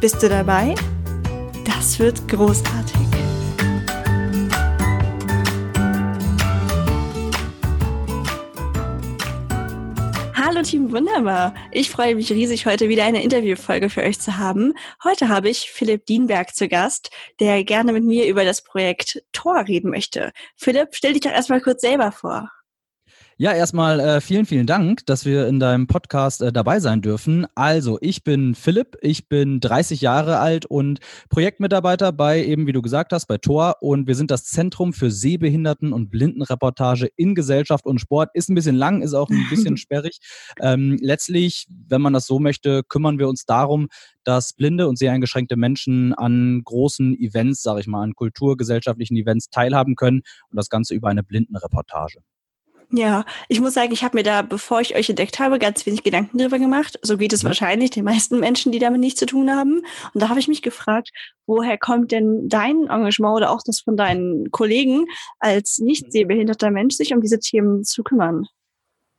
Bist du dabei? Das wird großartig. Hallo Team Wunderbar. Ich freue mich riesig, heute wieder eine Interviewfolge für euch zu haben. Heute habe ich Philipp Dienberg zu Gast, der gerne mit mir über das Projekt Tor reden möchte. Philipp, stell dich doch erstmal kurz selber vor. Ja, erstmal äh, vielen, vielen Dank, dass wir in deinem Podcast äh, dabei sein dürfen. Also, ich bin Philipp, ich bin 30 Jahre alt und Projektmitarbeiter bei eben, wie du gesagt hast, bei Tor und wir sind das Zentrum für Sehbehinderten- und Blindenreportage in Gesellschaft und Sport. Ist ein bisschen lang, ist auch ein bisschen sperrig. Ähm, letztlich, wenn man das so möchte, kümmern wir uns darum, dass blinde und seheingeschränkte Menschen an großen Events, sage ich mal, an kulturgesellschaftlichen Events teilhaben können und das Ganze über eine Blindenreportage. Ja, ich muss sagen, ich habe mir da, bevor ich euch entdeckt habe, ganz wenig Gedanken drüber gemacht. So geht es ja. wahrscheinlich den meisten Menschen, die damit nichts zu tun haben. Und da habe ich mich gefragt, woher kommt denn dein Engagement oder auch das von deinen Kollegen als nicht sehbehinderter Mensch, sich um diese Themen zu kümmern?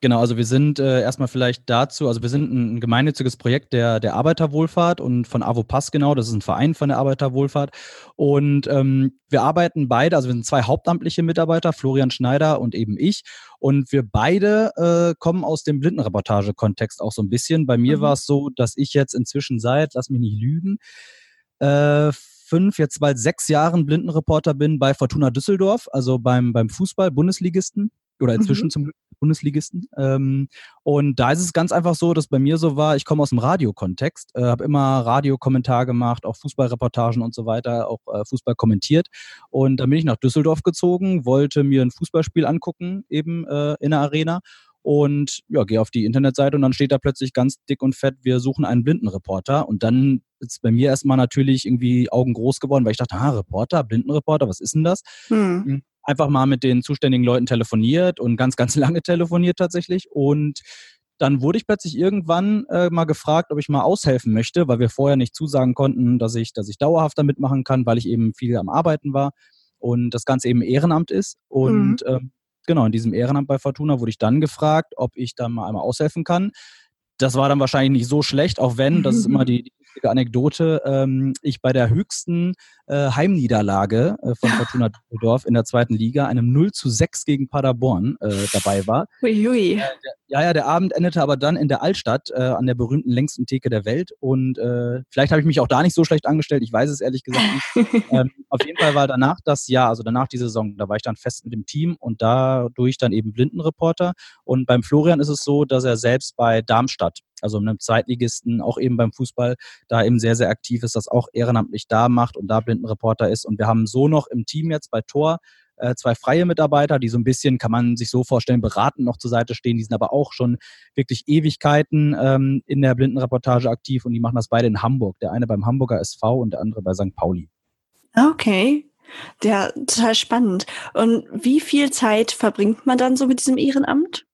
Genau, also wir sind äh, erstmal vielleicht dazu, also wir sind ein, gemeinnütziges Projekt der, der Arbeiterwohlfahrt und von Avopass genau, das ist ein Verein von der Arbeiterwohlfahrt. Und ähm, wir arbeiten beide, also wir sind zwei hauptamtliche Mitarbeiter, Florian Schneider und eben ich. Und wir beide äh, kommen aus dem Blindenreportage-Kontext auch so ein bisschen. Bei mir mhm. war es so, dass ich jetzt inzwischen seit, lass mich nicht lügen, äh, fünf, jetzt bald sechs Jahren Blindenreporter bin bei Fortuna Düsseldorf, also beim, beim Fußball, Bundesligisten oder inzwischen mhm. zum Glück Bundesligisten. Ähm, und da ist es ganz einfach so, dass bei mir so war, ich komme aus dem Radiokontext, äh, habe immer Radiokommentar gemacht, auch Fußballreportagen und so weiter, auch äh, Fußball kommentiert. Und dann bin ich nach Düsseldorf gezogen, wollte mir ein Fußballspiel angucken, eben äh, in der Arena und ja, gehe auf die Internetseite und dann steht da plötzlich ganz dick und fett, wir suchen einen Blindenreporter. Und dann ist bei mir erstmal natürlich irgendwie Augen groß geworden, weil ich dachte, ah, Reporter, Blindenreporter, was ist denn das? Hm. Einfach mal mit den zuständigen Leuten telefoniert und ganz, ganz lange telefoniert tatsächlich. Und dann wurde ich plötzlich irgendwann äh, mal gefragt, ob ich mal aushelfen möchte, weil wir vorher nicht zusagen konnten, dass ich, dass ich dauerhaft damit machen kann, weil ich eben viel am Arbeiten war und das Ganze eben Ehrenamt ist. Und mhm. äh, genau, in diesem Ehrenamt bei Fortuna wurde ich dann gefragt, ob ich da mal einmal aushelfen kann. Das war dann wahrscheinlich nicht so schlecht, auch wenn, das ist immer die, die Anekdote, ähm, ich bei der höchsten äh, Heimniederlage äh, von Fortuna Düsseldorf in der zweiten Liga, einem 0 zu 6 gegen Paderborn, äh, dabei war. Uiui. Äh, ja, ja, der Abend endete aber dann in der Altstadt äh, an der berühmten längsten Theke der Welt und äh, vielleicht habe ich mich auch da nicht so schlecht angestellt, ich weiß es ehrlich gesagt nicht. ähm, auf jeden Fall war danach das Jahr, also danach die Saison, da war ich dann fest mit dem Team und dadurch dann eben Blindenreporter und beim Florian ist es so, dass er selbst bei Darmstadt also einem Zweitligisten, auch eben beim Fußball, da eben sehr, sehr aktiv ist, das auch ehrenamtlich da macht und da Blindenreporter ist. Und wir haben so noch im Team jetzt bei Tor äh, zwei freie Mitarbeiter, die so ein bisschen, kann man sich so vorstellen, beratend noch zur Seite stehen. Die sind aber auch schon wirklich Ewigkeiten ähm, in der Blindenreportage aktiv und die machen das beide in Hamburg. Der eine beim Hamburger SV und der andere bei St. Pauli. Okay. Ja, total spannend. Und wie viel Zeit verbringt man dann so mit diesem Ehrenamt?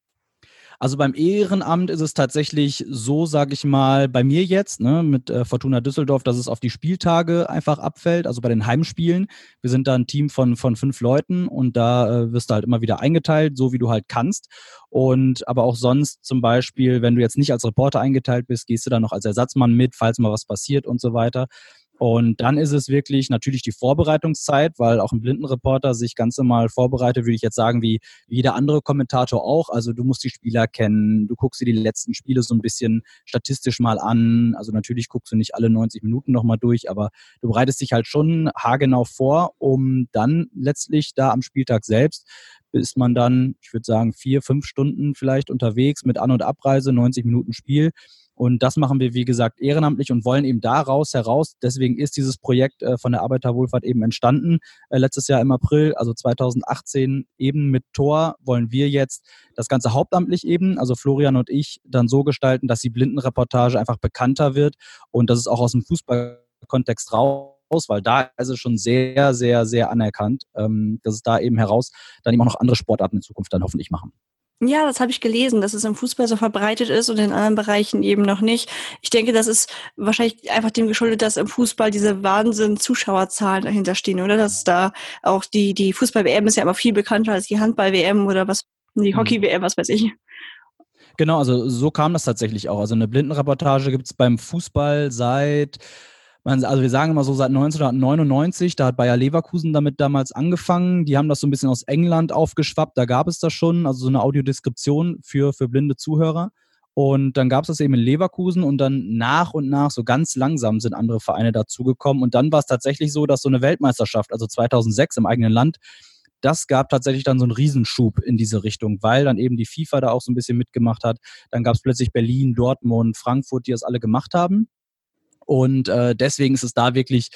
Also beim Ehrenamt ist es tatsächlich so, sage ich mal, bei mir jetzt ne, mit äh, Fortuna Düsseldorf, dass es auf die Spieltage einfach abfällt, also bei den Heimspielen. Wir sind da ein Team von, von fünf Leuten und da äh, wirst du halt immer wieder eingeteilt, so wie du halt kannst. Und aber auch sonst zum Beispiel, wenn du jetzt nicht als Reporter eingeteilt bist, gehst du dann noch als Ersatzmann mit, falls mal was passiert und so weiter. Und dann ist es wirklich natürlich die Vorbereitungszeit, weil auch ein Blindenreporter sich ganz normal vorbereitet, würde ich jetzt sagen, wie jeder andere Kommentator auch. Also du musst die Spieler kennen, du guckst dir die letzten Spiele so ein bisschen statistisch mal an. Also natürlich guckst du nicht alle 90 Minuten nochmal durch, aber du bereitest dich halt schon haargenau vor, um dann letztlich da am Spieltag selbst ist man dann, ich würde sagen, vier, fünf Stunden vielleicht unterwegs mit An- und Abreise, 90 Minuten Spiel und das machen wir, wie gesagt, ehrenamtlich und wollen eben daraus heraus, deswegen ist dieses Projekt äh, von der Arbeiterwohlfahrt eben entstanden, äh, letztes Jahr im April, also 2018 eben mit Tor wollen wir jetzt das Ganze hauptamtlich eben, also Florian und ich, dann so gestalten, dass die Blindenreportage einfach bekannter wird und dass es auch aus dem Fußball Fußballkontext raus, weil da ist es schon sehr, sehr, sehr anerkannt, ähm, dass es da eben heraus dann eben auch noch andere Sportarten in Zukunft dann hoffentlich machen. Ja, das habe ich gelesen, dass es im Fußball so verbreitet ist und in anderen Bereichen eben noch nicht. Ich denke, das ist wahrscheinlich einfach dem geschuldet, dass im Fußball diese Wahnsinn Zuschauerzahlen dahinter stehen, oder? Dass da auch die, die Fußball-WM ist ja immer viel bekannter als die Handball-WM oder was, die mhm. Hockey-WM, was weiß ich. Genau, also so kam das tatsächlich auch. Also eine Blindenreportage gibt es beim Fußball seit also wir sagen immer so seit 1999, da hat Bayer Leverkusen damit damals angefangen. Die haben das so ein bisschen aus England aufgeschwappt, da gab es das schon, also so eine Audiodeskription für, für blinde Zuhörer. Und dann gab es das eben in Leverkusen und dann nach und nach, so ganz langsam sind andere Vereine dazugekommen. Und dann war es tatsächlich so, dass so eine Weltmeisterschaft, also 2006 im eigenen Land, das gab tatsächlich dann so einen Riesenschub in diese Richtung, weil dann eben die FIFA da auch so ein bisschen mitgemacht hat. Dann gab es plötzlich Berlin, Dortmund, Frankfurt, die das alle gemacht haben. Und äh, deswegen ist es da wirklich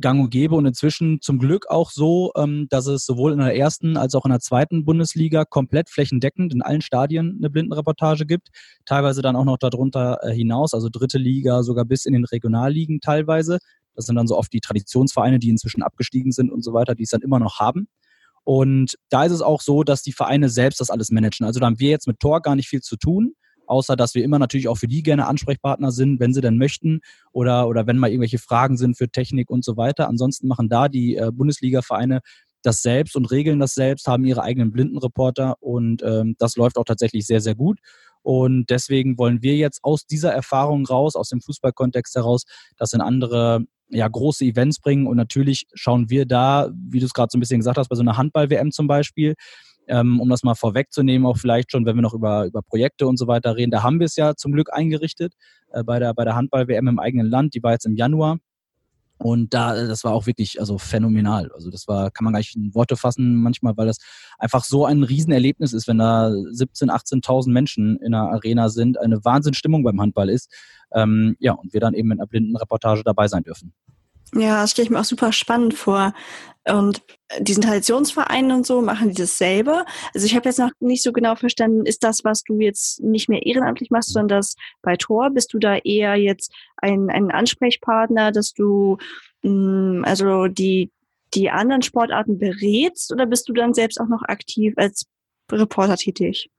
gang und gäbe und inzwischen zum Glück auch so, ähm, dass es sowohl in der ersten als auch in der zweiten Bundesliga komplett flächendeckend in allen Stadien eine Blindenreportage gibt. Teilweise dann auch noch darunter äh, hinaus, also dritte Liga, sogar bis in den Regionalligen teilweise. Das sind dann so oft die Traditionsvereine, die inzwischen abgestiegen sind und so weiter, die es dann immer noch haben. Und da ist es auch so, dass die Vereine selbst das alles managen. Also da haben wir jetzt mit Tor gar nicht viel zu tun außer dass wir immer natürlich auch für die gerne Ansprechpartner sind, wenn sie denn möchten oder, oder wenn mal irgendwelche Fragen sind für Technik und so weiter. Ansonsten machen da die äh, Bundesliga-Vereine das selbst und regeln das selbst, haben ihre eigenen Blindenreporter und ähm, das läuft auch tatsächlich sehr, sehr gut. Und deswegen wollen wir jetzt aus dieser Erfahrung raus, aus dem Fußballkontext heraus, das in andere ja, große Events bringen. Und natürlich schauen wir da, wie du es gerade so ein bisschen gesagt hast, bei so einer Handball-WM zum Beispiel, ähm, um das mal vorwegzunehmen, auch vielleicht schon, wenn wir noch über, über Projekte und so weiter reden, da haben wir es ja zum Glück eingerichtet äh, bei der, bei der Handball-WM im eigenen Land, die war jetzt im Januar. Und da, das war auch wirklich also phänomenal. Also das war, kann man gar nicht in Worte fassen manchmal, weil das einfach so ein Riesenerlebnis ist, wenn da 17.000, 18.000 Menschen in einer Arena sind, eine Wahnsinnsstimmung beim Handball ist. Ähm, ja, und wir dann eben in einer blinden Reportage dabei sein dürfen. Ja, das stelle ich mir auch super spannend vor. Und diesen Traditionsvereinen und so machen die das selber. Also ich habe jetzt noch nicht so genau verstanden, ist das, was du jetzt nicht mehr ehrenamtlich machst, sondern das bei Tor, bist du da eher jetzt ein, ein Ansprechpartner, dass du mh, mm, also die, die anderen Sportarten berätst oder bist du dann selbst auch noch aktiv als Reporter tätig?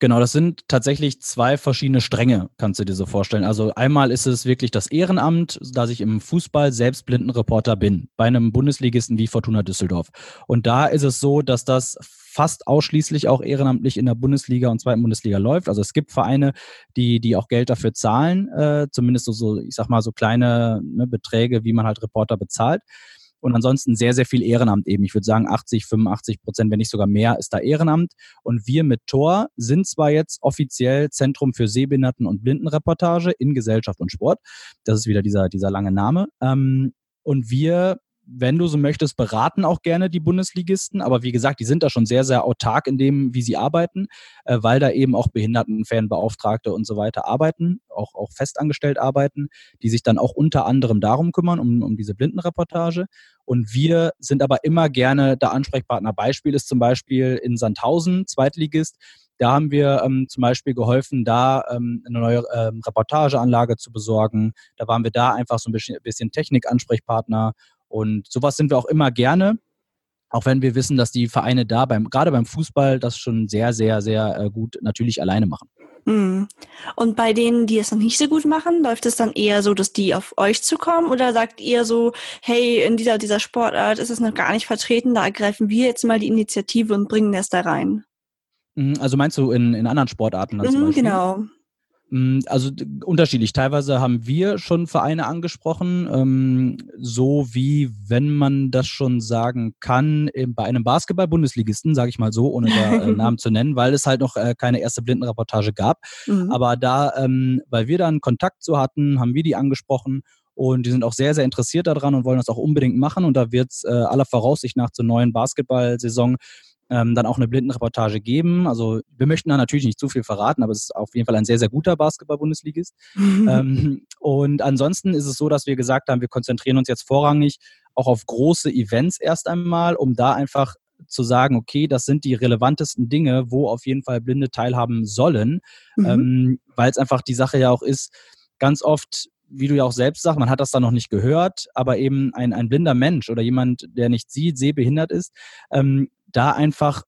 Genau, das sind tatsächlich zwei verschiedene Stränge, kannst du dir so vorstellen. Also einmal ist es wirklich das Ehrenamt, dass ich im Fußball selbst Blindenreporter bin, bei einem Bundesligisten wie Fortuna Düsseldorf. Und da ist es so, dass das fast ausschließlich auch ehrenamtlich in der Bundesliga und zweiten Bundesliga läuft. Also es gibt Vereine, die, die auch Geld dafür zahlen, äh, zumindest so, so, ich sag mal, so kleine ne, Beträge, wie man halt Reporter bezahlt. Und ansonsten sehr, sehr viel Ehrenamt eben. Ich würde sagen 80, 85 Prozent, wenn nicht sogar mehr, ist da Ehrenamt. Und wir mit Tor sind zwar jetzt offiziell Zentrum für Sehbehinderten- und Blindenreportage in Gesellschaft und Sport. Das ist wieder dieser, dieser lange Name. Ähm, und wir wenn du so möchtest, beraten auch gerne die Bundesligisten. Aber wie gesagt, die sind da schon sehr, sehr autark in dem, wie sie arbeiten, äh, weil da eben auch Behindertenfanbeauftragte und so weiter arbeiten, auch, auch festangestellt arbeiten, die sich dann auch unter anderem darum kümmern, um, um diese Blindenreportage. Und wir sind aber immer gerne der Ansprechpartner. Beispiel ist zum Beispiel in Sandhausen, Zweitligist. Da haben wir ähm, zum Beispiel geholfen, da ähm, eine neue ähm, Reportageanlage zu besorgen. Da waren wir da einfach so ein bisschen, bisschen Technikansprechpartner und sowas sind wir auch immer gerne. Auch wenn wir wissen, dass die Vereine da beim, gerade beim Fußball das schon sehr, sehr, sehr äh, gut natürlich alleine machen. Hm. Und bei denen, die es noch nicht so gut machen, läuft es dann eher so, dass die auf euch zukommen oder sagt ihr so, hey, in dieser, dieser Sportart ist es noch gar nicht vertreten, da ergreifen wir jetzt mal die Initiative und bringen das da rein? Mhm, also meinst du in, in anderen Sportarten? Mhm, genau. Mm, also unterschiedlich. Teilweise haben wir schon Vereine angesprochen, ähm, so wie wenn man das schon sagen kann, bei einem Basketball-Bundesligisten, sage ich mal so, ohne da äh, Namen zu nennen, weil es halt noch äh, keine erste Blindenreportage gab. Mhm. Aber da, ähm, weil wir dann Kontakt zu hatten, haben wir die angesprochen und die sind auch sehr, sehr interessiert daran und wollen das auch unbedingt machen. Und da wird es äh, aller Voraussicht nach zur neuen Basketball-Saison ähm, dann auch eine Blindenreportage geben. Also wir möchten da natürlich nicht zu viel verraten, aber es ist auf jeden Fall ein sehr, sehr guter Basketball-Bundesligist. ähm, und ansonsten ist es so, dass wir gesagt haben, wir konzentrieren uns jetzt vorrangig auch auf große Events erst einmal, um da einfach zu sagen, okay, das sind die relevantesten Dinge, wo auf jeden Fall Blinde teilhaben sollen, mhm. ähm, weil es einfach die Sache ja auch ist, ganz oft wie du ja auch selbst sagst, man hat das da noch nicht gehört, aber eben ein, ein blinder Mensch oder jemand, der nicht sieht, sehbehindert ist, ähm, da einfach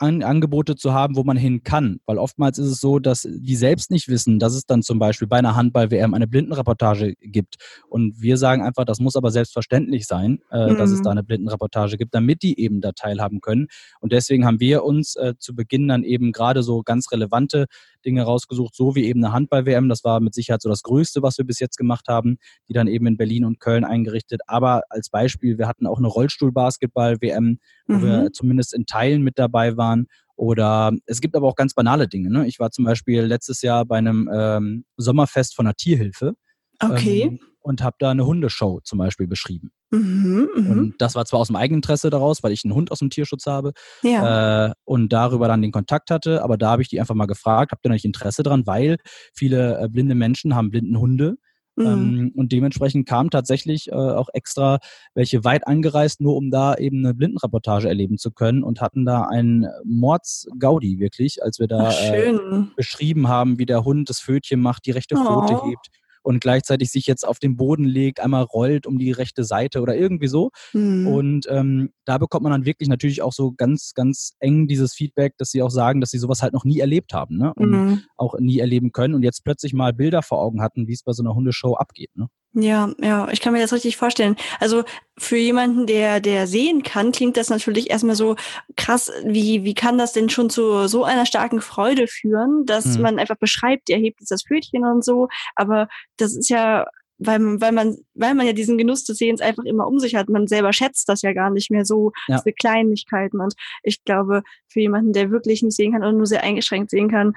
an, Angebote zu haben, wo man hin kann. Weil oftmals ist es so, dass die selbst nicht wissen, dass es dann zum Beispiel bei einer Handball-WM eine Blindenreportage gibt. Und wir sagen einfach, das muss aber selbstverständlich sein, äh, mhm. dass es mhm. da eine Blindenreportage gibt, damit die eben da teilhaben können. Und deswegen haben wir uns äh, zu Beginn dann eben gerade so ganz relevante Dinge rausgesucht, so wie eben eine Handball-WM. Das war mit Sicherheit so das Größte, was wir bis jetzt gemacht haben, die dann eben in Berlin und Köln eingerichtet. Aber als Beispiel, wir hatten auch eine Rollstuhl-Basketball-WM, wo mhm. wir zumindest in Teilen mit dabei waren. Oder es gibt aber auch ganz banale Dinge. Ne? Ich war zum Beispiel letztes Jahr bei einem ähm, Sommerfest von der Tierhilfe. Okay. Ähm, und habe da eine Hundeshow zum Beispiel beschrieben. Mhm, mh. Und das war zwar aus dem Eigeninteresse daraus, weil ich einen Hund aus dem Tierschutz habe ja. äh, und darüber dann den Kontakt hatte, aber da habe ich die einfach mal gefragt, habt ihr nicht Interesse dran, weil viele äh, blinde Menschen haben blinden Hunde. Mhm. Ähm, und dementsprechend kam tatsächlich äh, auch extra welche weit angereist, nur um da eben eine Blindenreportage erleben zu können und hatten da einen Mordsgaudi wirklich, als wir da Ach, äh, beschrieben haben, wie der Hund das Fötchen macht, die rechte Pfote oh. hebt, und gleichzeitig sich jetzt auf den Boden legt, einmal rollt um die rechte Seite oder irgendwie so. Mhm. Und ähm, da bekommt man dann wirklich natürlich auch so ganz, ganz eng dieses Feedback, dass sie auch sagen, dass sie sowas halt noch nie erlebt haben ne? und mhm. auch nie erleben können und jetzt plötzlich mal Bilder vor Augen hatten, wie es bei so einer Hundeshow abgeht. Ne? Ja, ja, ich kann mir das richtig vorstellen. Also für jemanden, der, der sehen kann, klingt das natürlich erstmal so krass, wie, wie kann das denn schon zu so einer starken Freude führen, dass mhm. man einfach beschreibt, er hebt jetzt das Pfötchen und so. Aber das ist ja, weil, weil man, weil man ja diesen Genuss des Sehens einfach immer um sich hat. Man selber schätzt das ja gar nicht mehr so, ja. diese Kleinigkeiten. Und ich glaube, für jemanden, der wirklich nicht sehen kann und nur sehr eingeschränkt sehen kann,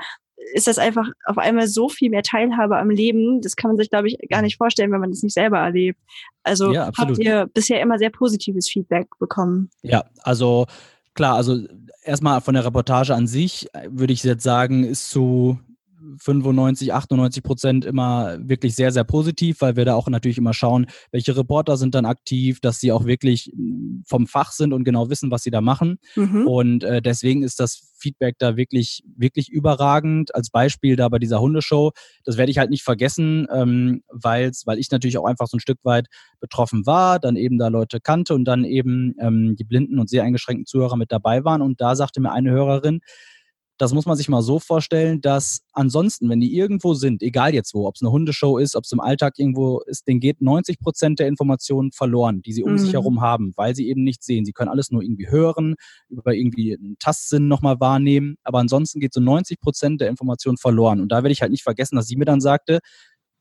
ist das einfach auf einmal so viel mehr Teilhabe am Leben. Das kann man sich, glaube ich, gar nicht vorstellen, wenn man das nicht selber erlebt. Also ja, habt ihr bisher immer sehr positives Feedback bekommen? Ja, also klar, also erstmal von der Reportage an sich würde ich jetzt sagen, ist zu 95, 98 Prozent immer wirklich sehr, sehr positiv, weil wir da auch natürlich immer schauen, welche Reporter sind dann aktiv, dass sie auch wirklich hm, vom Fach sind und genau wissen, was sie da machen. Mhm. Und äh, deswegen ist das Feedback da wirklich, wirklich überragend. Als Beispiel da bei dieser Hundeshow, das werde ich halt nicht vergessen, ähm, weil's, weil ich natürlich auch einfach so ein Stück weit betroffen war, dann eben da Leute kannte und dann eben ähm, die blinden und sehr eingeschränkten Zuhörer mit dabei waren. Und da sagte mir eine Hörerin, das muss man sich mal so vorstellen, dass ansonsten, wenn die irgendwo sind, egal jetzt wo, ob es eine Hundeshow ist, ob es im Alltag irgendwo ist, denen geht 90 Prozent der Informationen verloren, die sie um mhm. sich herum haben, weil sie eben nichts sehen. Sie können alles nur irgendwie hören, über irgendwie einen Tastsinn nochmal wahrnehmen, aber ansonsten geht so 90 Prozent der Informationen verloren. Und da werde ich halt nicht vergessen, dass sie mir dann sagte,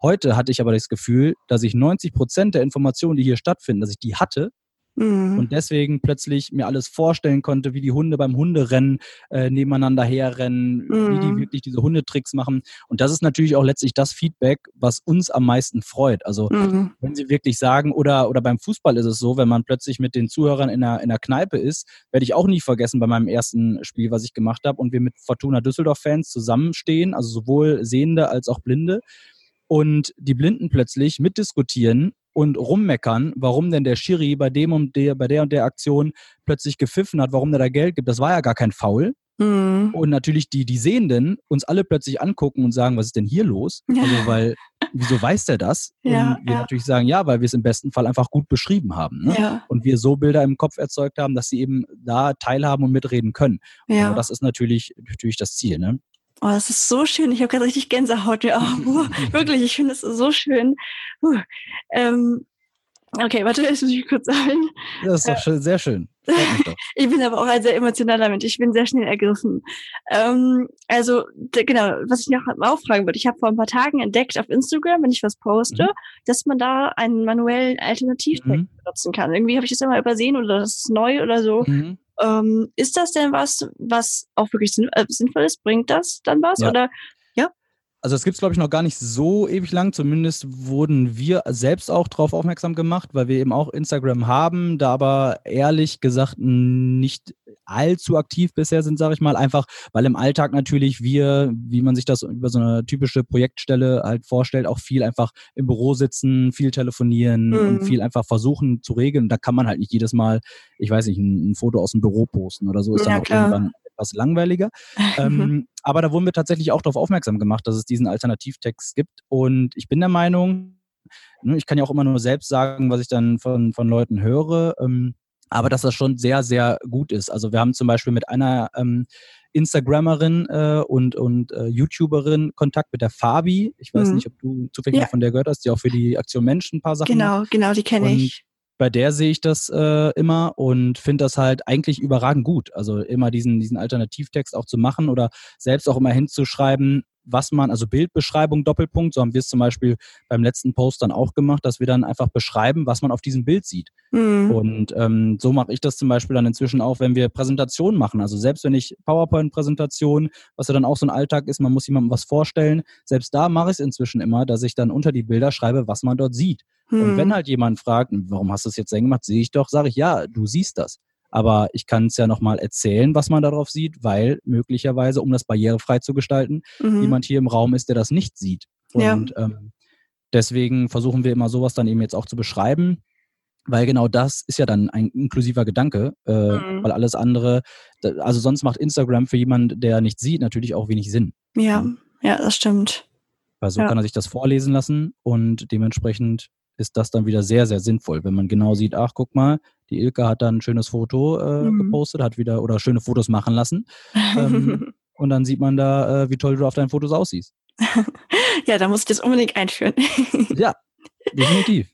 Heute hatte ich aber das Gefühl, dass ich 90 Prozent der Informationen, die hier stattfinden, dass ich die hatte, Mhm. Und deswegen plötzlich mir alles vorstellen konnte, wie die Hunde beim Hunderennen äh, nebeneinander herrennen, mhm. wie die mhm. wirklich diese Hundetricks machen. Und das ist natürlich auch letztlich das Feedback, was uns am meisten freut. Also mhm. wenn sie wirklich sagen, oder, oder beim Fußball ist es so, wenn man plötzlich mit den Zuhörern in einer, in einer Kneipe ist, werde ich auch nie vergessen bei meinem ersten Spiel, was ich gemacht habe, und wir mit Fortuna Düsseldorf-Fans zusammenstehen, also sowohl Sehende als auch Blinde und die Blinden plötzlich mitdiskutieren und rummeckern, warum denn der Schiri bei dem und der, bei der und der Aktion plötzlich gepfiffen hat, warum der da Geld gibt. Das war ja gar kein Foul. Mhm. Und natürlich die, die Sehenden uns alle plötzlich angucken und sagen, was ist denn hier los? Ja. Also, weil, wieso weiß der das? Ja, und wir ja. natürlich sagen, ja, weil wir es im besten Fall einfach gut beschrieben haben. Ne? Und wir so Bilder im Kopf erzeugt haben, dass sie eben da teilhaben und mitreden können. Ja. Und das ist natürlich, natürlich das Ziel. Ne? Oh, das ist so schön. Ich habe gerade richtig Gänsehaut. Ja, oh, wirklich, ich finde es so schön. Uh, ähm, okay, warte, ich muss mich kurz sagen. Das ist doch schön, sehr schön. ich bin aber auch ein sehr emotionaler Mensch. Ich bin sehr schnell ergriffen. Ähm, also, genau, was ich noch mal auffragen würde. Ich habe vor ein paar Tagen entdeckt auf Instagram, wenn ich was poste, mhm. dass man da einen manuellen Alternativtext mhm. benutzen kann. Irgendwie habe ich das immer übersehen oder das ist neu oder so. Mhm. Ähm, ist das denn was, was auch wirklich sinn äh, sinnvoll ist? Bringt das dann was? Ja. Oder? Also es gibt es, glaube ich, noch gar nicht so ewig lang. Zumindest wurden wir selbst auch darauf aufmerksam gemacht, weil wir eben auch Instagram haben, da aber ehrlich gesagt nicht allzu aktiv bisher sind, sage ich mal, einfach weil im Alltag natürlich wir, wie man sich das über so eine typische Projektstelle halt vorstellt, auch viel einfach im Büro sitzen, viel telefonieren mhm. und viel einfach versuchen zu regeln. Da kann man halt nicht jedes Mal, ich weiß nicht, ein, ein Foto aus dem Büro posten oder so, ist ja, dann auch klar. irgendwann etwas langweiliger. ähm, aber da wurden wir tatsächlich auch darauf aufmerksam gemacht, dass es diesen Alternativtext gibt. Und ich bin der Meinung, ne, ich kann ja auch immer nur selbst sagen, was ich dann von, von Leuten höre, ähm, aber dass das schon sehr, sehr gut ist. Also wir haben zum Beispiel mit einer ähm, Instagrammerin äh, und, und äh, YouTuberin Kontakt mit der Fabi. Ich weiß mhm. nicht, ob du zufällig ja. von der gehört hast, die auch für die Aktion Menschen ein paar Sachen Genau, macht. genau, die kenne ich bei der sehe ich das äh, immer und finde das halt eigentlich überragend gut. Also immer diesen, diesen Alternativtext auch zu machen oder selbst auch immer hinzuschreiben, was man, also Bildbeschreibung, Doppelpunkt, so haben wir es zum Beispiel beim letzten Post dann auch gemacht, dass wir dann einfach beschreiben, was man auf diesem Bild sieht. Mhm. Und ähm, so mache ich das zum Beispiel dann inzwischen auch, wenn wir Präsentationen machen. Also selbst wenn ich PowerPoint-Präsentationen, was ja dann auch so ein Alltag ist, man muss jemandem was vorstellen, selbst da mache ich es inzwischen immer, dass ich dann unter die Bilder schreibe, was man dort sieht. Mhm. Und wenn hm. halt jemand fragt, warum hast du es jetzt denn gemacht, sehe ich doch, sage ich, ja, du siehst das. Aber ich kann es ja nochmal erzählen, was man darauf sieht, weil möglicherweise, um das barrierefrei zu gestalten, mhm. jemand hier im Raum ist, der das nicht sieht. Und ja. ähm, deswegen versuchen wir immer sowas dann eben jetzt auch zu beschreiben. Weil genau das ist ja dann ein inklusiver Gedanke, äh, mhm. weil alles andere, also sonst macht Instagram für jemanden, der nicht sieht, natürlich auch wenig Sinn. Ja, ja, das stimmt. Weil so ja. kann er sich das vorlesen lassen und dementsprechend ist das dann wieder sehr, sehr sinnvoll, wenn man genau sieht, ach, guck mal, die Ilka hat dann ein schönes Foto äh, mhm. gepostet, hat wieder oder schöne Fotos machen lassen. Ähm, und dann sieht man da, äh, wie toll du auf deinen Fotos aussiehst. ja, da muss ich das unbedingt einführen. ja, definitiv.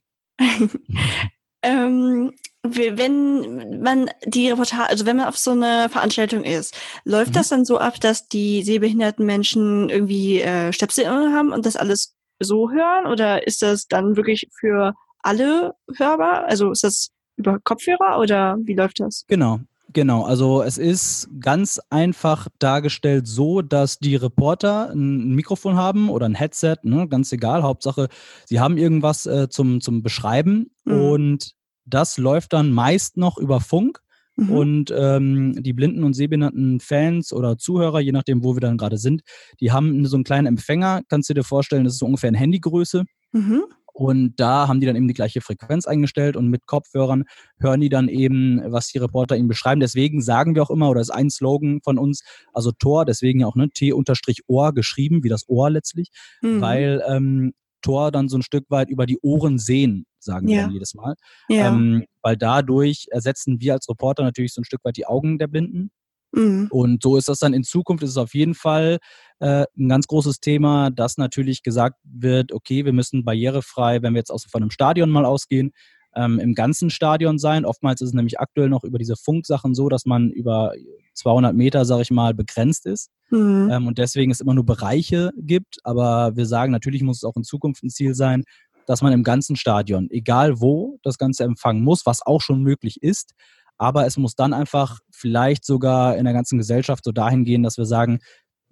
ähm, wenn man die Reportage, also wenn man auf so eine Veranstaltung ist, läuft mhm. das dann so ab, dass die sehbehinderten Menschen irgendwie äh, Stöpsel haben und das alles so hören? Oder ist das dann wirklich für alle hörbar? Also ist das über Kopfhörer oder wie läuft das? Genau. Genau, also es ist ganz einfach dargestellt so, dass die Reporter ein Mikrofon haben oder ein Headset, ne, ganz egal, Hauptsache, sie haben irgendwas äh, zum, zum Beschreiben mhm. und das läuft dann meist noch über Funk. Mhm. Und ähm, die blinden und sehbehinderten Fans oder Zuhörer, je nachdem, wo wir dann gerade sind, die haben so einen kleinen Empfänger, kannst du dir vorstellen, das ist so ungefähr eine Handygröße. Mhm. Und da haben die dann eben die gleiche Frequenz eingestellt und mit Kopfhörern hören die dann eben, was die Reporter ihnen beschreiben. Deswegen sagen wir auch immer, oder ist ein Slogan von uns, also Tor, deswegen ja auch ne, T-Ohr geschrieben, wie das Ohr letztlich, mhm. weil ähm, Tor dann so ein Stück weit über die Ohren sehen, sagen ja. wir jedes Mal. Ja. Ähm, weil dadurch ersetzen wir als Reporter natürlich so ein Stück weit die Augen der Blinden. Mhm. Und so ist das dann in Zukunft, ist es auf jeden Fall äh, ein ganz großes Thema, dass natürlich gesagt wird, okay, wir müssen barrierefrei, wenn wir jetzt aus, von einem Stadion mal ausgehen, ähm, im ganzen Stadion sein. Oftmals ist es nämlich aktuell noch über diese Funksachen so, dass man über 200 Meter, sage ich mal, begrenzt ist. Mhm. Ähm, und deswegen es immer nur Bereiche gibt. Aber wir sagen, natürlich muss es auch in Zukunft ein Ziel sein, dass man im ganzen Stadion, egal wo, das Ganze empfangen muss, was auch schon möglich ist. Aber es muss dann einfach vielleicht sogar in der ganzen Gesellschaft so dahin gehen, dass wir sagen,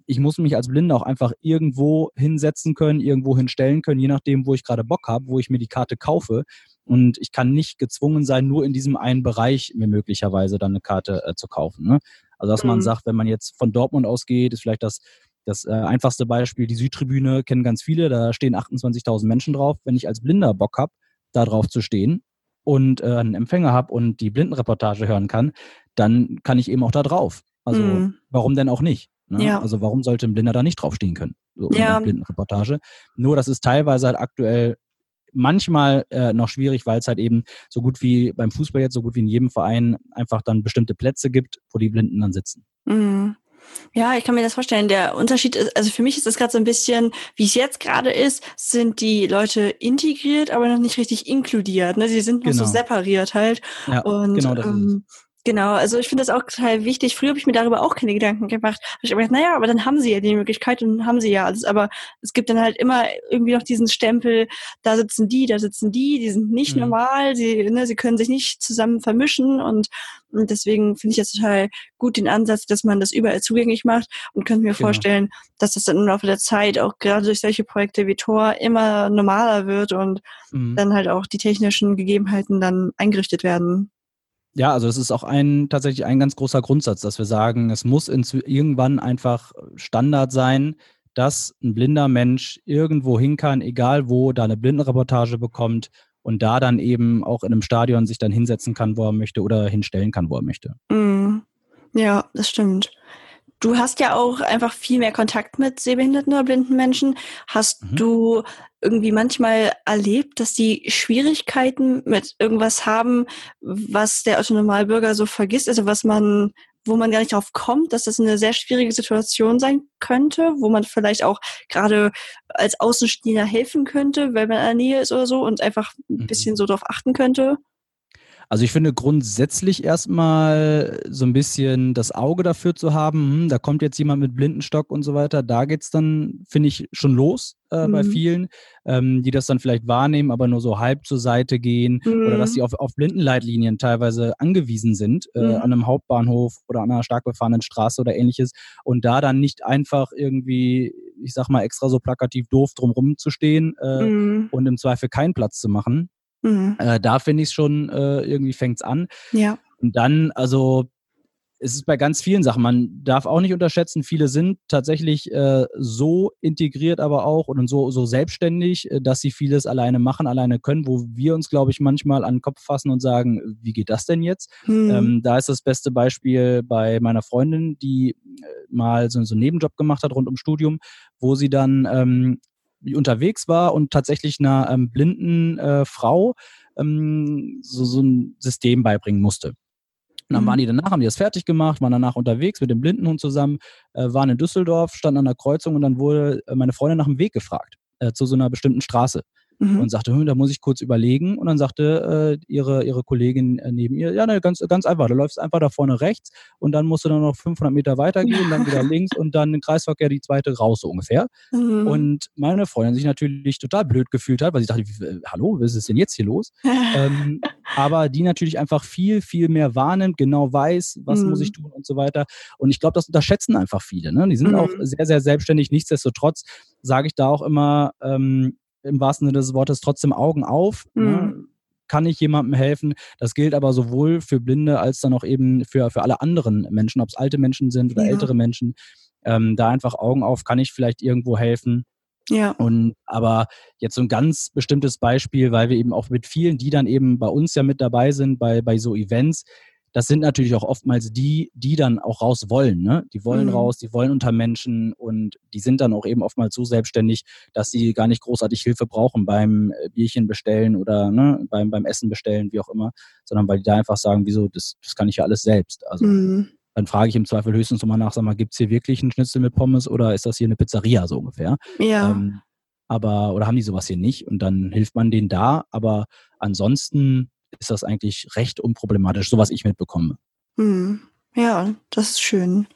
ich muss mich als Blinder auch einfach irgendwo hinsetzen können, irgendwo hinstellen können, je nachdem, wo ich gerade Bock habe, wo ich mir die Karte kaufe. Und ich kann nicht gezwungen sein, nur in diesem einen Bereich mir möglicherweise dann eine Karte äh, zu kaufen. Ne? Also dass mhm. man sagt, wenn man jetzt von Dortmund ausgeht, ist vielleicht das, das äh, einfachste Beispiel, die Südtribüne kennen ganz viele, da stehen 28.000 Menschen drauf. Wenn ich als Blinder Bock habe, da drauf zu stehen und äh, einen Empfänger habe und die Blindenreportage hören kann, dann kann ich eben auch da drauf. Also mhm. warum denn auch nicht? Ne? Ja. Also warum sollte ein Blinder da nicht draufstehen können? So ja. Blindenreportage. Nur das ist teilweise halt aktuell manchmal äh, noch schwierig, weil es halt eben so gut wie beim Fußball jetzt, so gut wie in jedem Verein einfach dann bestimmte Plätze gibt, wo die Blinden dann sitzen. Mhm. Ja, ich kann mir das vorstellen. Der Unterschied ist, also für mich ist das gerade so ein bisschen, wie es jetzt gerade ist, sind die Leute integriert, aber noch nicht richtig inkludiert. Ne? Sie sind noch genau. so separiert halt. Ja, und genau das ähm, Genau, also ich finde das auch total wichtig. Früher habe ich mir darüber auch keine Gedanken gemacht. Hab ich habe gedacht, naja, aber dann haben sie ja die Möglichkeit und haben sie ja alles. Aber es gibt dann halt immer irgendwie noch diesen Stempel, da sitzen die, da sitzen die, die sind nicht mhm. normal, sie, ne, sie können sich nicht zusammen vermischen und, und deswegen finde ich das total gut, den Ansatz, dass man das überall zugänglich macht und könnte mir genau. vorstellen, dass das dann im Laufe der Zeit auch gerade durch solche Projekte wie Tor immer normaler wird und mhm. dann halt auch die technischen Gegebenheiten dann eingerichtet werden. Ja, also es ist auch ein tatsächlich ein ganz großer Grundsatz, dass wir sagen, es muss irgendwann einfach Standard sein, dass ein blinder Mensch irgendwo hin kann, egal wo, da eine Blindenreportage bekommt und da dann eben auch in einem Stadion sich dann hinsetzen kann, wo er möchte oder hinstellen kann, wo er möchte. Mm. Ja, das stimmt. Du hast ja auch einfach viel mehr Kontakt mit sehbehinderten oder blinden Menschen. Hast mhm. du irgendwie manchmal erlebt, dass die Schwierigkeiten mit irgendwas haben, was der Autonomalbürger so vergisst, also was man, wo man gar nicht drauf kommt, dass das eine sehr schwierige Situation sein könnte, wo man vielleicht auch gerade als Außenstehender helfen könnte, weil man in der Nähe ist oder so und einfach ein mhm. bisschen so drauf achten könnte? Also ich finde grundsätzlich erstmal so ein bisschen das Auge dafür zu haben, hm, da kommt jetzt jemand mit Blindenstock und so weiter, da geht's dann, finde ich, schon los äh, mhm. bei vielen, ähm, die das dann vielleicht wahrnehmen, aber nur so halb zur Seite gehen mhm. oder dass sie mhm. auf, auf Blindenleitlinien teilweise angewiesen sind, äh, mhm. an einem Hauptbahnhof oder an einer stark befahrenen Straße oder ähnliches und da dann nicht einfach irgendwie, ich sag mal, extra so plakativ doof drumrum zu stehen äh, mhm. und im Zweifel keinen Platz zu machen. Mhm. Äh, da finde ich es schon, äh, irgendwie fängt es an. Ja. Und dann, also es ist bei ganz vielen Sachen, man darf auch nicht unterschätzen, viele sind tatsächlich äh, so integriert, aber auch und so, so selbstständig, äh, dass sie vieles alleine machen, alleine können, wo wir uns, glaube ich, manchmal an den Kopf fassen und sagen, wie geht das denn jetzt? Mhm. Ähm, da ist das beste Beispiel bei meiner Freundin, die äh, mal so, so einen Nebenjob gemacht hat rund ums Studium, wo sie dann ähm, unterwegs war und tatsächlich einer ähm, blinden äh, Frau ähm, so, so ein System beibringen musste. Und dann mhm. waren die danach, haben die das fertig gemacht, waren danach unterwegs mit dem Blindenhund zusammen, äh, waren in Düsseldorf, standen an der Kreuzung und dann wurde meine Freundin nach dem Weg gefragt äh, zu so einer bestimmten Straße mhm. und sagte, da muss ich kurz überlegen. Und dann sagte äh, ihre, ihre Kollegin äh, neben ihr, ja, ne, ganz, ganz einfach, du läufst einfach da vorne rechts und dann musst du dann noch 500 Meter weitergehen, dann wieder links und dann den Kreisverkehr die zweite raus, so ungefähr. Mhm. Und meine Freundin sich natürlich total blöd gefühlt hat, weil sie dachte, hallo, was ist denn jetzt hier los? ähm, aber die natürlich einfach viel, viel mehr wahrnimmt, genau weiß, was mhm. muss ich mhm. tun und so weiter. Und ich glaube, das unterschätzen einfach viele. Ne? Die sind auch mhm. sehr, sehr selbstständig. Nichtsdestotrotz sage ich da auch immer, ähm, im wahrsten Sinne des Wortes trotzdem Augen auf. Ne? Mhm. Ne? Kann ich jemandem helfen? Das gilt aber sowohl für Blinde als dann auch eben für, für alle anderen Menschen, ob es alte Menschen sind oder ja. ältere Menschen. Ähm, da einfach Augen auf, kann ich vielleicht irgendwo helfen? Ja. Und aber jetzt so ein ganz bestimmtes Beispiel, weil wir eben auch mit vielen, die dann eben bei uns ja mit dabei sind, bei, bei so Events, das sind natürlich auch oftmals die, die dann auch raus wollen. Ne? Die wollen mhm. raus, die wollen unter Menschen und die sind dann auch eben oftmals so selbstständig, dass sie gar nicht großartig Hilfe brauchen beim äh, Bierchen bestellen oder ne, beim, beim Essen bestellen, wie auch immer, sondern weil die da einfach sagen, wieso, das, das kann ich ja alles selbst. Also mhm. dann frage ich im Zweifel höchstens nochmal nach, sag mal, gibt es hier wirklich einen Schnitzel mit Pommes oder ist das hier eine Pizzeria so ungefähr? Ja. Ähm, aber, oder haben die sowas hier nicht? Und dann hilft man denen da, aber ansonsten ist das eigentlich recht unproblematisch, so was ich mitbekomme. Hm. Ja, das ist schön.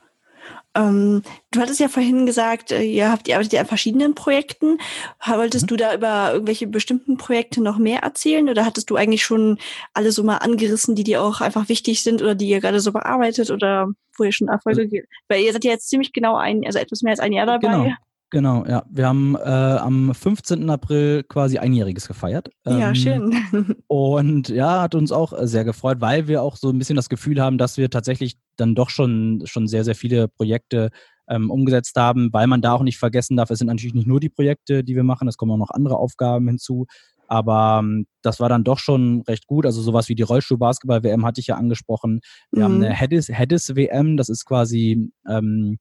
Ähm, du hattest ja vorhin gesagt, äh, ihr habt ihr arbeitet ja an verschiedenen Projekten. Wolltest mhm. du da über irgendwelche bestimmten Projekte noch mehr erzählen oder hattest du eigentlich schon alle so mal angerissen, die dir auch einfach wichtig sind oder die ihr gerade so bearbeitet oder wo ihr schon Erfolge also, Weil ihr seid ja jetzt ziemlich genau ein, also etwas mehr als ein Jahr dabei. Genau. Genau, ja. Wir haben äh, am 15. April quasi einjähriges gefeiert. Ähm, ja, schön. Und ja, hat uns auch sehr gefreut, weil wir auch so ein bisschen das Gefühl haben, dass wir tatsächlich dann doch schon, schon sehr, sehr viele Projekte ähm, umgesetzt haben, weil man da auch nicht vergessen darf, es sind natürlich nicht nur die Projekte, die wir machen, es kommen auch noch andere Aufgaben hinzu. Aber ähm, das war dann doch schon recht gut. Also sowas wie die Rollstuhl-Basketball-WM hatte ich ja angesprochen. Wir mhm. haben eine Hedis-WM, das ist quasi ähm,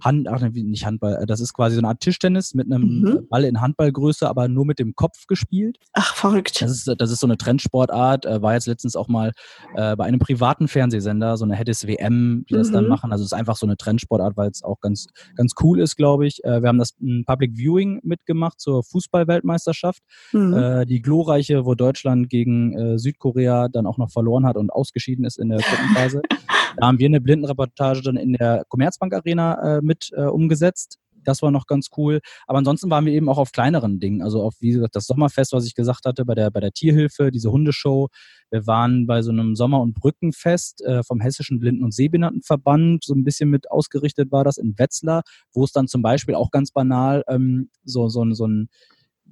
Hand, ach, nicht Handball, äh, das ist quasi so eine Art Tischtennis mit einem mhm. Ball in Handballgröße, aber nur mit dem Kopf gespielt. Ach, verrückt. Das ist, das ist so eine Trendsportart, äh, war jetzt letztens auch mal äh, bei einem privaten Fernsehsender, so eine Heddes WM, die das mhm. dann machen. Also es ist einfach so eine Trendsportart, weil es auch ganz, ganz cool ist, glaube ich. Äh, wir haben das Public Viewing mitgemacht zur Fußballweltmeisterschaft. Mhm. Äh, die glorreiche, wo Deutschland gegen äh, Südkorea dann auch noch verloren hat und ausgeschieden ist in der Gruppenphase. da haben wir eine Blindenreportage dann in der Commerzbank Arena äh, mit äh, umgesetzt. Das war noch ganz cool. Aber ansonsten waren wir eben auch auf kleineren Dingen. Also auf, wie gesagt, das Sommerfest, was ich gesagt hatte, bei der, bei der Tierhilfe, diese Hundeshow. Wir waren bei so einem Sommer- und Brückenfest äh, vom Hessischen Blinden- und Sehbehindertenverband. So ein bisschen mit ausgerichtet war das in Wetzlar, wo es dann zum Beispiel auch ganz banal ähm, so, so, so ein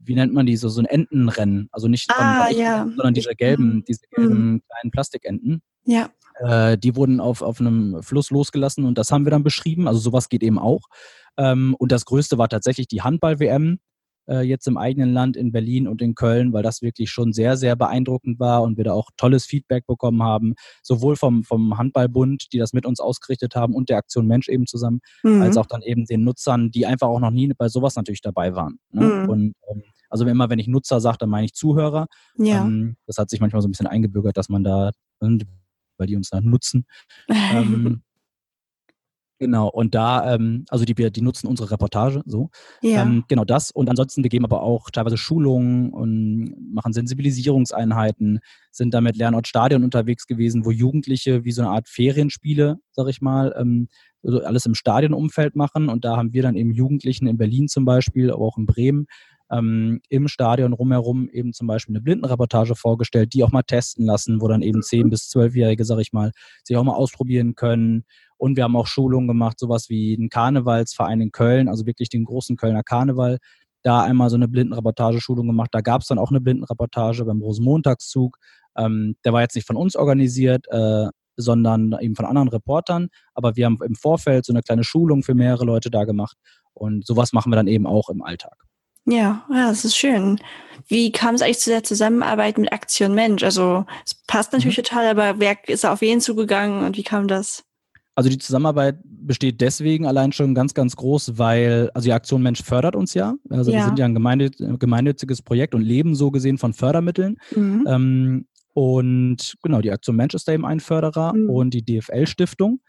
wie nennt man die, so, so ein Entenrennen. Also nicht ah, von, ja. sondern diese gelben, mhm. diese gelben mhm. kleinen Plastikenten. Ja. Äh, die wurden auf, auf einem Fluss losgelassen und das haben wir dann beschrieben. Also sowas geht eben auch. Ähm, und das Größte war tatsächlich die Handball-WM äh, jetzt im eigenen Land in Berlin und in Köln, weil das wirklich schon sehr, sehr beeindruckend war und wir da auch tolles Feedback bekommen haben, sowohl vom, vom Handballbund, die das mit uns ausgerichtet haben und der Aktion Mensch eben zusammen, mhm. als auch dann eben den Nutzern, die einfach auch noch nie bei sowas natürlich dabei waren. Ne? Mhm. Und ähm, also immer, wenn ich Nutzer sage, dann meine ich Zuhörer. Ja. Ähm, das hat sich manchmal so ein bisschen eingebürgert, dass man da weil die uns da nutzen. ähm, Genau, und da, ähm, also die, die nutzen unsere Reportage so. Ja. Ähm, genau das. Und ansonsten, wir geben aber auch teilweise Schulungen und machen Sensibilisierungseinheiten, sind da mit Lernort Stadion unterwegs gewesen, wo Jugendliche wie so eine Art Ferienspiele, sag ich mal, also alles im Stadionumfeld machen. Und da haben wir dann eben Jugendlichen in Berlin zum Beispiel, aber auch in Bremen, ähm, im Stadion rumherum eben zum Beispiel eine Blindenreportage vorgestellt, die auch mal testen lassen, wo dann eben 10- mhm. bis 12-Jährige, sag ich mal, sich auch mal ausprobieren können. Und wir haben auch Schulungen gemacht, sowas wie einen Karnevalsverein in Köln, also wirklich den großen Kölner Karneval. Da einmal so eine Blindenreportageschulung gemacht. Da gab es dann auch eine Blindenreportage beim Rosenmontagszug. Ähm, der war jetzt nicht von uns organisiert, äh, sondern eben von anderen Reportern. Aber wir haben im Vorfeld so eine kleine Schulung für mehrere Leute da gemacht. Und sowas machen wir dann eben auch im Alltag. Ja, ja, das ist schön. Wie kam es eigentlich zu der Zusammenarbeit mit Aktion Mensch? Also es passt natürlich mhm. total, aber wer ist auf wen zugegangen und wie kam das? Also die Zusammenarbeit besteht deswegen allein schon ganz, ganz groß, weil, also die Aktion Mensch fördert uns ja. Also ja. wir sind ja ein gemeinnütziges Projekt und leben so gesehen von Fördermitteln. Mhm. Ähm, und genau, die Aktion Mensch ist da eben ein Förderer mhm. und die DFL-Stiftung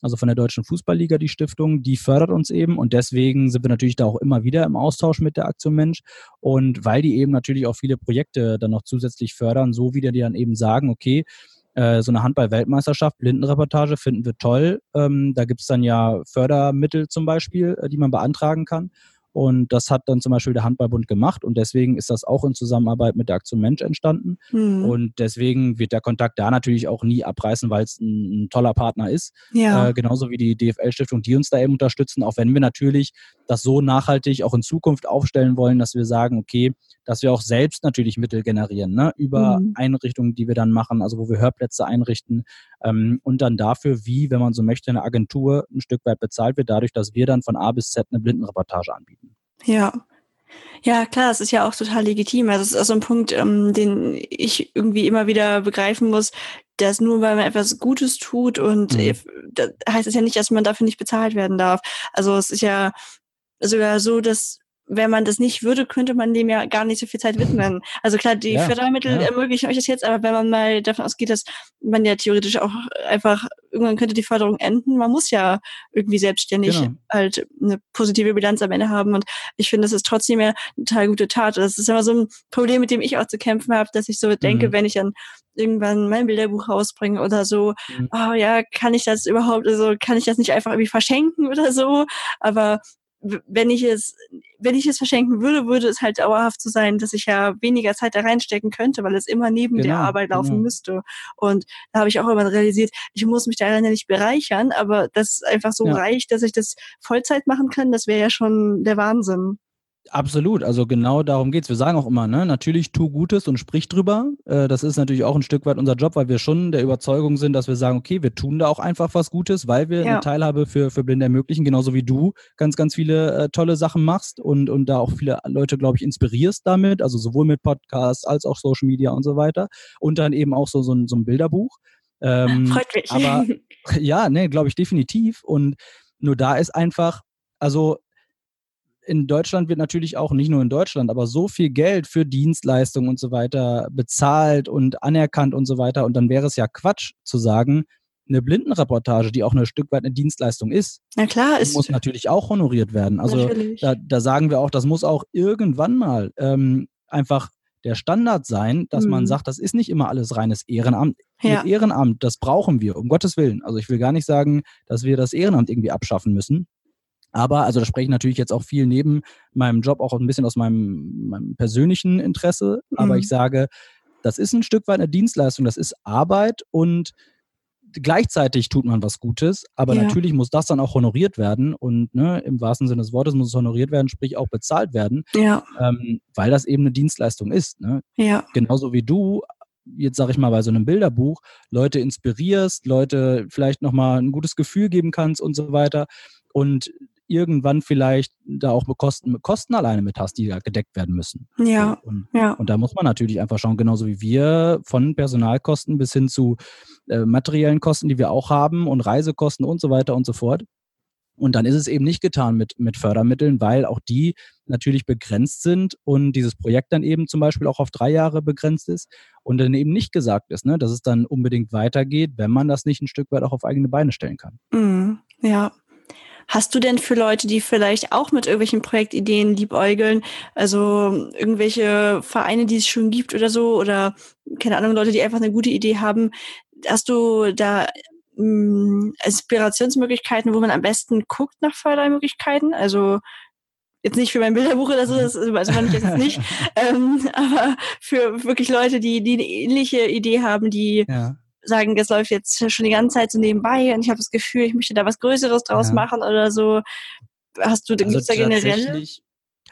also von der Deutschen Fußballliga, die Stiftung, die fördert uns eben und deswegen sind wir natürlich da auch immer wieder im Austausch mit der Aktion Mensch und weil die eben natürlich auch viele Projekte dann noch zusätzlich fördern, so wie die dann eben sagen, okay, äh, so eine Handball-Weltmeisterschaft, Blindenreportage finden wir toll. Ähm, da gibt es dann ja Fördermittel zum Beispiel, äh, die man beantragen kann. Und das hat dann zum Beispiel der Handballbund gemacht und deswegen ist das auch in Zusammenarbeit mit der Aktion Mensch entstanden. Mhm. Und deswegen wird der Kontakt da natürlich auch nie abreißen, weil es ein, ein, toller Partner ist. Ja. Äh, genauso wie die DFL-Stiftung, die uns da eben unterstützen, auch wenn wir natürlich das so nachhaltig auch in Zukunft aufstellen wollen, dass wir sagen, okay, dass wir auch selbst natürlich Mittel generieren, ne? über mhm. Einrichtungen, die wir dann machen, also wo wir Hörplätze einrichten ähm, und dann dafür, wie, wenn man so möchte, eine Agentur ein Stück weit bezahlt wird, dadurch, dass wir dann von A bis Z eine Blindenreportage anbieten. Ja. Ja, klar, es ist ja auch total legitim. Also es ist auch so ein Punkt, ähm, den ich irgendwie immer wieder begreifen muss, dass nur weil man etwas Gutes tut und mhm. das heißt es ja nicht, dass man dafür nicht bezahlt werden darf. Also es ist ja sogar so, dass wenn man das nicht würde, könnte man dem ja gar nicht so viel Zeit widmen. Also klar, die ja, Fördermittel ja. ermöglichen euch das jetzt, aber wenn man mal davon ausgeht, dass man ja theoretisch auch einfach, irgendwann könnte die Förderung enden, man muss ja irgendwie selbstständig genau. halt eine positive Bilanz am Ende haben. Und ich finde, das ist trotzdem ja eine total gute Tat. Das ist immer so ein Problem, mit dem ich auch zu kämpfen habe, dass ich so denke, mhm. wenn ich dann irgendwann mein Bilderbuch rausbringe oder so, mhm. oh ja, kann ich das überhaupt, also kann ich das nicht einfach irgendwie verschenken oder so? Aber wenn ich es, wenn ich es verschenken würde, würde es halt dauerhaft so sein, dass ich ja weniger Zeit da reinstecken könnte, weil es immer neben genau, der Arbeit laufen genau. müsste. Und da habe ich auch immer realisiert, ich muss mich daran ja nicht bereichern, aber das einfach so ja. reicht, dass ich das Vollzeit machen kann, das wäre ja schon der Wahnsinn. Absolut, also genau darum geht's. Wir sagen auch immer, ne, natürlich tu Gutes und sprich drüber. Äh, das ist natürlich auch ein Stück weit unser Job, weil wir schon der Überzeugung sind, dass wir sagen, okay, wir tun da auch einfach was Gutes, weil wir ja. eine Teilhabe für, für Blinde ermöglichen, genauso wie du ganz, ganz viele äh, tolle Sachen machst und, und da auch viele Leute, glaube ich, inspirierst damit, also sowohl mit Podcasts als auch Social Media und so weiter. Und dann eben auch so, so, ein, so ein Bilderbuch. Ähm, Freut mich. Aber ja, ne, glaube ich definitiv. Und nur da ist einfach, Also in Deutschland wird natürlich auch, nicht nur in Deutschland, aber so viel Geld für Dienstleistungen und so weiter bezahlt und anerkannt und so weiter. Und dann wäre es ja Quatsch zu sagen, eine Blindenreportage, die auch ein Stück weit eine Dienstleistung ist, Na klar, ist muss natürlich auch honoriert werden. Also da, da, sagen wir auch, das muss auch irgendwann mal ähm, einfach der Standard sein, dass mhm. man sagt, das ist nicht immer alles reines Ehrenamt. Ja. Ehrenamt, das brauchen wir, um Gottes Willen. Also ich will gar nicht sagen, dass wir das Ehrenamt irgendwie abschaffen müssen. Aber, also da spreche ich natürlich jetzt auch viel neben meinem Job, auch ein bisschen aus meinem, meinem persönlichen Interesse. Mhm. Aber ich sage, das ist ein Stück weit eine Dienstleistung, das ist Arbeit und gleichzeitig tut man was Gutes, aber ja. natürlich muss das dann auch honoriert werden und ne, im wahrsten Sinne des Wortes muss es honoriert werden, sprich auch bezahlt werden, ja. ähm, weil das eben eine Dienstleistung ist. Ne? Ja. Genauso wie du jetzt sage ich mal bei so einem Bilderbuch Leute inspirierst, Leute vielleicht nochmal ein gutes Gefühl geben kannst und so weiter und irgendwann vielleicht da auch Kosten, Kosten alleine mit hast, die ja gedeckt werden müssen. Ja. Und, ja. und da muss man natürlich einfach schauen, genauso wie wir von Personalkosten bis hin zu äh, materiellen Kosten, die wir auch haben und Reisekosten und so weiter und so fort. Und dann ist es eben nicht getan mit, mit Fördermitteln, weil auch die natürlich begrenzt sind und dieses Projekt dann eben zum Beispiel auch auf drei Jahre begrenzt ist und dann eben nicht gesagt ist, ne, dass es dann unbedingt weitergeht, wenn man das nicht ein Stück weit auch auf eigene Beine stellen kann. Mm, ja, Hast du denn für Leute, die vielleicht auch mit irgendwelchen Projektideen liebäugeln, also irgendwelche Vereine, die es schon gibt oder so, oder keine Ahnung, Leute, die einfach eine gute Idee haben, hast du da mh, hm, Inspirationsmöglichkeiten, wo man am besten guckt nach Fördermöglichkeiten? Also jetzt nicht für mein Bilderbuch oder so, das weiß man jetzt nicht, ähm, aber für wirklich Leute, die, die eine ähnliche Idee haben, die ja sagen, das läuft jetzt schon die ganze Zeit so nebenbei und ich habe das Gefühl, ich möchte da was Größeres draus ja. machen oder so. Hast du also gibt's da generell?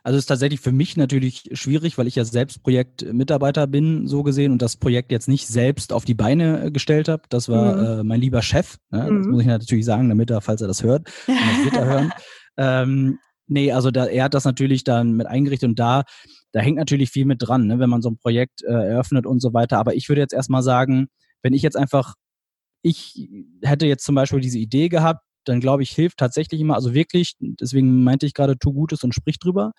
Also es ist tatsächlich für mich natürlich schwierig, weil ich ja selbst Projektmitarbeiter bin, so gesehen, und das Projekt jetzt nicht selbst auf die Beine äh, gestellt habe. Das war mhm. äh, mein lieber Chef. Ne? Mhm. Das muss ich natürlich sagen, damit er, falls er das hört, das wird er hören. Ähm, nee, also da, er hat das natürlich dann mit eingerichtet und da, da hängt natürlich viel mit dran, ne, wenn man so ein Projekt äh, eröffnet und so weiter. Aber ich würde jetzt erstmal sagen, wenn ich jetzt einfach, ich hätte jetzt zum Beispiel diese Idee gehabt, dann glaube ich, hilft tatsächlich immer, also wirklich, deswegen meinte ich gerade, tu Gutes und sprich drüber,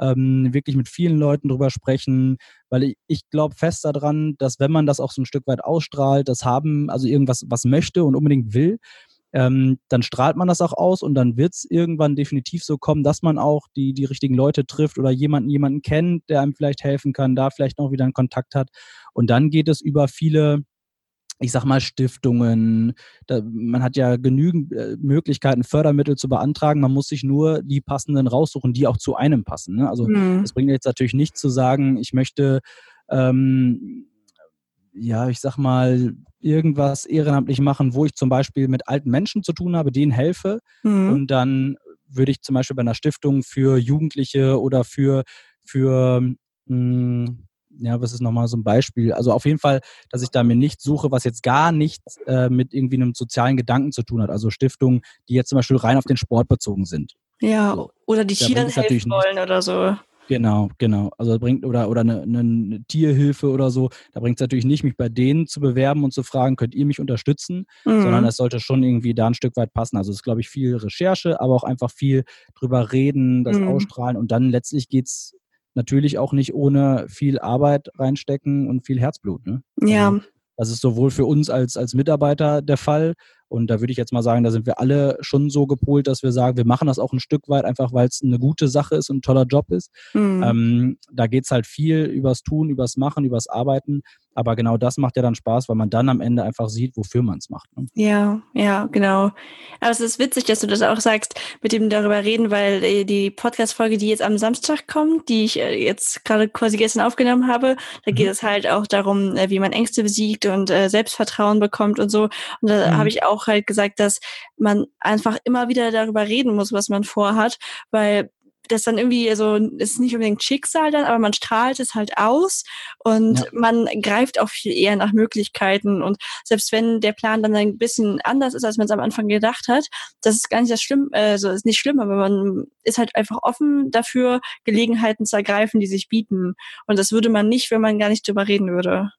ähm, wirklich mit vielen Leuten drüber sprechen, weil ich, ich glaube fest daran, dass wenn man das auch so ein Stück weit ausstrahlt, das haben, also irgendwas, was möchte und unbedingt will, ähm, dann strahlt man das auch aus und dann wird es irgendwann definitiv so kommen, dass man auch die, die richtigen Leute trifft oder jemanden, jemanden kennt, der einem vielleicht helfen kann, da vielleicht noch wieder einen Kontakt hat. Und dann geht es über viele, ich sag mal, Stiftungen. Da, man hat ja genügend äh, Möglichkeiten, Fördermittel zu beantragen. Man muss sich nur die passenden raussuchen, die auch zu einem passen. Ne? Also mhm. es bringt jetzt natürlich nicht zu sagen, ich möchte, ähm, ja, ich sag mal, irgendwas ehrenamtlich machen, wo ich zum Beispiel mit alten Menschen zu tun habe, denen helfe. Mhm. Und dann würde ich zum Beispiel bei einer Stiftung für Jugendliche oder für, für mh, hm, ja, was ist nochmal so ein Beispiel? Also auf jeden Fall, dass ich da mir nichts suche, was jetzt gar nichts äh, mit irgendwie einem sozialen Gedanken zu tun hat. Also Stiftungen, die jetzt zum Beispiel rein auf den Sport bezogen sind. Ja, so. oder die Tieren helfen wollen oder so. Genau, genau. Also bringt oder oder eine, eine Tierhilfe oder so. Da bringt es natürlich nicht, mich bei denen zu bewerben und zu fragen, könnt ihr mich unterstützen, mhm. sondern es sollte schon irgendwie da ein Stück weit passen. Also es ist, glaube ich, viel Recherche, aber auch einfach viel drüber reden, das mhm. Ausstrahlen und dann letztlich geht es natürlich auch nicht ohne viel Arbeit reinstecken und viel Herzblut. Ne? Ja. Also, das ist sowohl für uns als, als Mitarbeiter der Fall. Und da würde ich jetzt mal sagen, da sind wir alle schon so gepolt, dass wir sagen, wir machen das auch ein Stück weit, einfach weil es eine gute Sache ist und ein toller Job ist. Mhm. Ähm, da geht es halt viel übers Tun, übers Machen, übers Arbeiten. Aber genau das macht ja dann Spaß, weil man dann am Ende einfach sieht, wofür man es macht. Ne? Ja, ja, genau. Aber es ist witzig, dass du das auch sagst, mit dem darüber reden, weil äh, die Podcast-Folge, die jetzt am Samstag kommt, die ich äh, jetzt gerade quasi gestern aufgenommen habe, da mhm. geht es halt auch darum, äh, wie man Ängste besiegt und Selbstvertrauen bekommt und so. Und da mhm. habe ich auch halt gesagt, dass man einfach immer wieder darüber reden muss, was man vorhat, weil das dann irgendwie, also ist nicht unbedingt Schicksal dann, aber man strahlt es halt aus und ja. man greift auch viel eher nach Möglichkeiten. Und selbst wenn der Plan dann ein bisschen anders ist, als man es am Anfang gedacht hat, das ist gar nicht das schlimm, also ist nicht schlimm, aber man ist halt einfach offen dafür, Gelegenheiten zu ergreifen, die sich bieten. Und das würde man nicht, wenn man gar nicht drüber reden würde.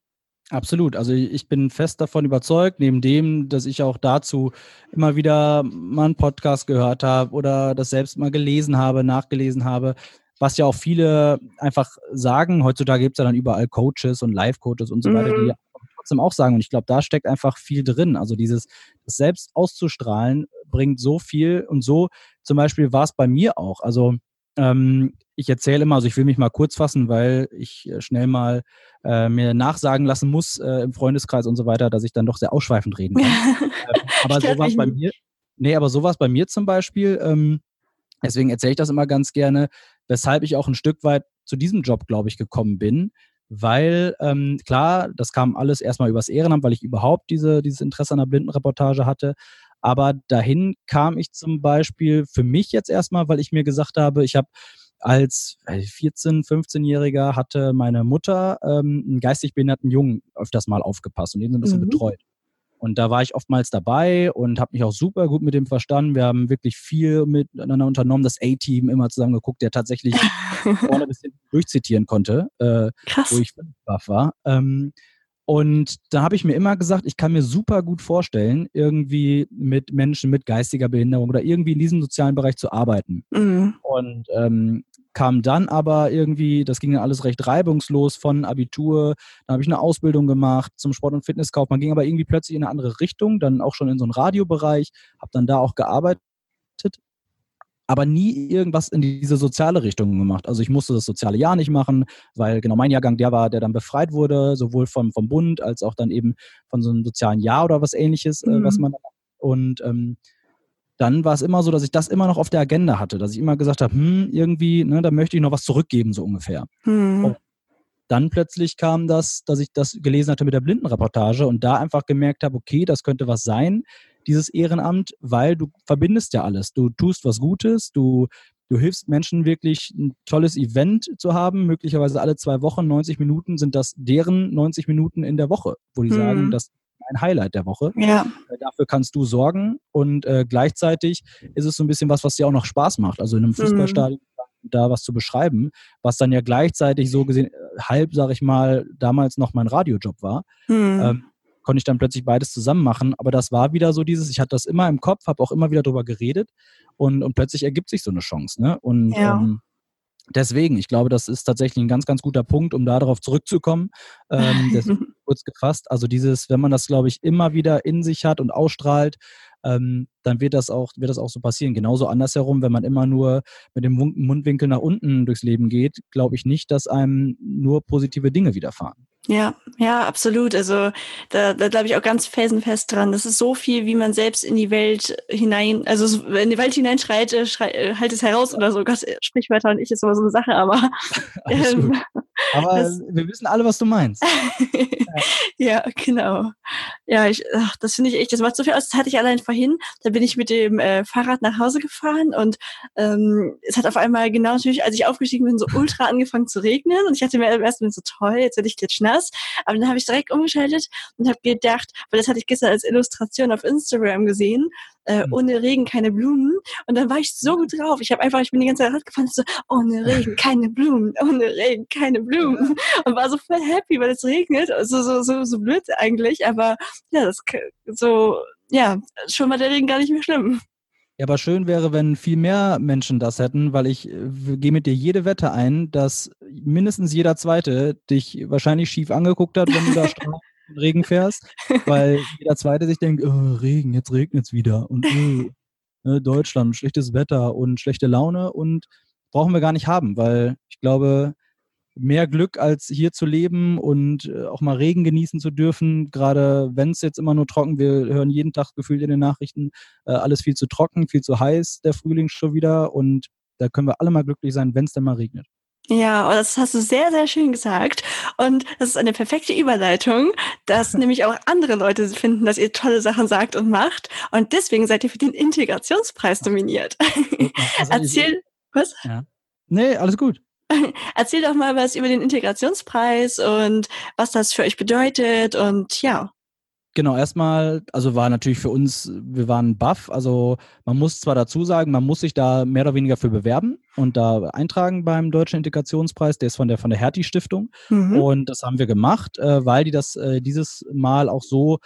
Absolut. Also ich bin fest davon überzeugt, neben dem, dass ich auch dazu immer wieder mal einen Podcast gehört habe oder das selbst mal gelesen habe, nachgelesen habe, was ja auch viele einfach sagen. Heutzutage gibt es ja dann überall Coaches und Live-Coaches und so weiter, die mhm. trotzdem auch sagen. Und ich glaube, da steckt einfach viel drin. Also dieses das selbst auszustrahlen bringt so viel und so zum Beispiel war es bei mir auch. Also ähm, ich erzähle immer, also ich will mich mal kurz fassen, weil ich äh, schnell mal äh, mir nachsagen lassen muss äh, im Freundeskreis und so weiter, dass ich dann doch sehr ausschweifend reden kann. äh, aber so war es bei mir. Nee, aber so war es bei mir zum Beispiel. Ähm, deswegen erzähle ich das immer ganz gerne, weshalb ich auch ein Stück weit zu diesem Job, glaube ich, gekommen bin. Weil, ähm, klar, das kam alles erstmal übers Ehrenamt, weil ich überhaupt diese, dieses Interesse an der Blindenreportage hatte. Aber dahin kam ich zum Beispiel für mich jetzt erstmal, weil ich mir gesagt habe, ich habe als 14-, 15-Jähriger hatte meine Mutter ähm, einen geistig behinderten Jungen öfters mal aufgepasst und den so ein bisschen mhm. betreut. Und da war ich oftmals dabei und habe mich auch super gut mit dem verstanden. Wir haben wirklich viel miteinander unternommen. Das A-Team immer zusammen geguckt, der tatsächlich vorne ein bisschen durchzitieren konnte, äh, Krass. wo ich baff war. Ähm, und da habe ich mir immer gesagt, ich kann mir super gut vorstellen, irgendwie mit Menschen mit geistiger Behinderung oder irgendwie in diesem sozialen Bereich zu arbeiten. Mhm. Und ähm, kam dann aber irgendwie, das ging dann alles recht reibungslos von Abitur, dann habe ich eine Ausbildung gemacht zum Sport- und Fitnesskaufmann, ging aber irgendwie plötzlich in eine andere Richtung, dann auch schon in so einen Radiobereich, habe dann da auch gearbeitet aber nie irgendwas in diese soziale Richtung gemacht. Also ich musste das soziale Jahr nicht machen, weil genau mein Jahrgang der war, der dann befreit wurde, sowohl vom, vom Bund als auch dann eben von so einem sozialen Jahr oder was ähnliches, mhm. äh, was mhm. man macht. Und ähm, dann war es immer so, dass ich das immer noch auf der Agenda hatte, dass ich immer gesagt habe, hm, irgendwie, ne, da möchte ich noch was zurückgeben, so ungefähr. Mhm. dann plötzlich kam das, dass ich das gelesen hatte mit der Blindenreportage und da einfach gemerkt habe, okay, das könnte was sein dieses Ehrenamt, weil du verbindest ja alles. Du tust was Gutes, du, du hilfst Menschen wirklich ein tolles Event zu haben, möglicherweise alle zwei Wochen, 90 Minuten sind das deren 90 Minuten in der Woche, wo die mhm. sagen, das ein Highlight der Woche. Ja. Äh, dafür kannst du sorgen und äh, gleichzeitig ist es so ein bisschen was, was dir auch noch Spaß macht. Also in einem mhm. Fußballstadion mhm. da was zu beschreiben, was dann ja gleichzeitig so gesehen äh, halb, sag ich mal, damals noch mein Radiojob war. Mhm. Ähm, konnte ich dann plötzlich beides zusammen machen. Aber das war wieder so dieses, ich hatte das immer im Kopf, habe auch immer wieder darüber geredet und, und plötzlich ergibt sich so eine Chance. Ne? Und ja. ähm, deswegen, ich glaube, das ist tatsächlich ein ganz, ganz guter Punkt, um darauf zurückzukommen. Ähm, kurz gefasst, also dieses, wenn man das, glaube ich, immer wieder in sich hat und ausstrahlt, ähm, dann wird das auch, wird das auch so passieren. Genauso andersherum, wenn man immer nur mit dem Mundwinkel nach unten durchs Leben geht, glaube ich nicht, dass einem nur positive Dinge widerfahren. Ja, ja, absolut. Also da, da glaube ich auch ganz felsenfest dran. Das ist so viel, wie man selbst in die Welt hinein, also in die Welt hineinschreit, äh, schrei, äh, halt es heraus oder so. Gott, Sprichwörter und ich ist immer so eine Sache, aber ähm, aber das, wir wissen alle, was du meinst. ja. genau. Ja, ich, ach, das finde ich echt, das macht so viel aus. Das hatte ich allein vorhin. Da bin ich mit dem äh, Fahrrad nach Hause gefahren und ähm, es hat auf einmal genau natürlich, als ich aufgestiegen bin, so ultra angefangen zu regnen und ich hatte mir erst mal so toll, jetzt werde ich klitschnass. Aber dann habe ich direkt umgeschaltet und habe gedacht, weil das hatte ich gestern als Illustration auf Instagram gesehen, äh, mhm. ohne Regen keine Blumen. Und dann war ich so gut drauf. Ich habe einfach, ich bin die ganze Zeit Rad gefahren, so, ohne Regen keine Blumen, ohne Regen keine Blumen. Und war so voll happy, weil es regnet. Also so, so, so blöd eigentlich. Aber ja, das so, ja, schon mal der Regen gar nicht mehr schlimm. Ja, aber schön wäre, wenn viel mehr Menschen das hätten, weil ich äh, gehe mit dir jede Wette ein, dass mindestens jeder Zweite dich wahrscheinlich schief angeguckt hat, wenn du da im Regen fährst, weil jeder Zweite sich denkt, oh, Regen, jetzt regnet es wieder und oh, ne, Deutschland, schlechtes Wetter und schlechte Laune und brauchen wir gar nicht haben, weil ich glaube, mehr Glück, als hier zu leben und äh, auch mal Regen genießen zu dürfen. Gerade wenn es jetzt immer nur trocken, wir hören jeden Tag gefühlt in den Nachrichten, äh, alles viel zu trocken, viel zu heiß, der Frühling schon wieder. Und da können wir alle mal glücklich sein, wenn es dann mal regnet. Ja, das hast du sehr, sehr schön gesagt. Und das ist eine perfekte Überleitung, dass nämlich auch andere Leute finden, dass ihr tolle Sachen sagt und macht. Und deswegen seid ihr für den Integrationspreis nominiert. Also Erzähl, was? Ja. Nee, alles gut. Erzähl doch mal was über den Integrationspreis und was das für euch bedeutet und ja. Genau, erstmal, also war natürlich für uns, wir waren buff. Also man muss zwar dazu sagen, man muss sich da mehr oder weniger für bewerben und da eintragen beim Deutschen Integrationspreis. Der ist von der von der Hertie Stiftung mhm. und das haben wir gemacht, äh, weil die das äh, dieses Mal auch so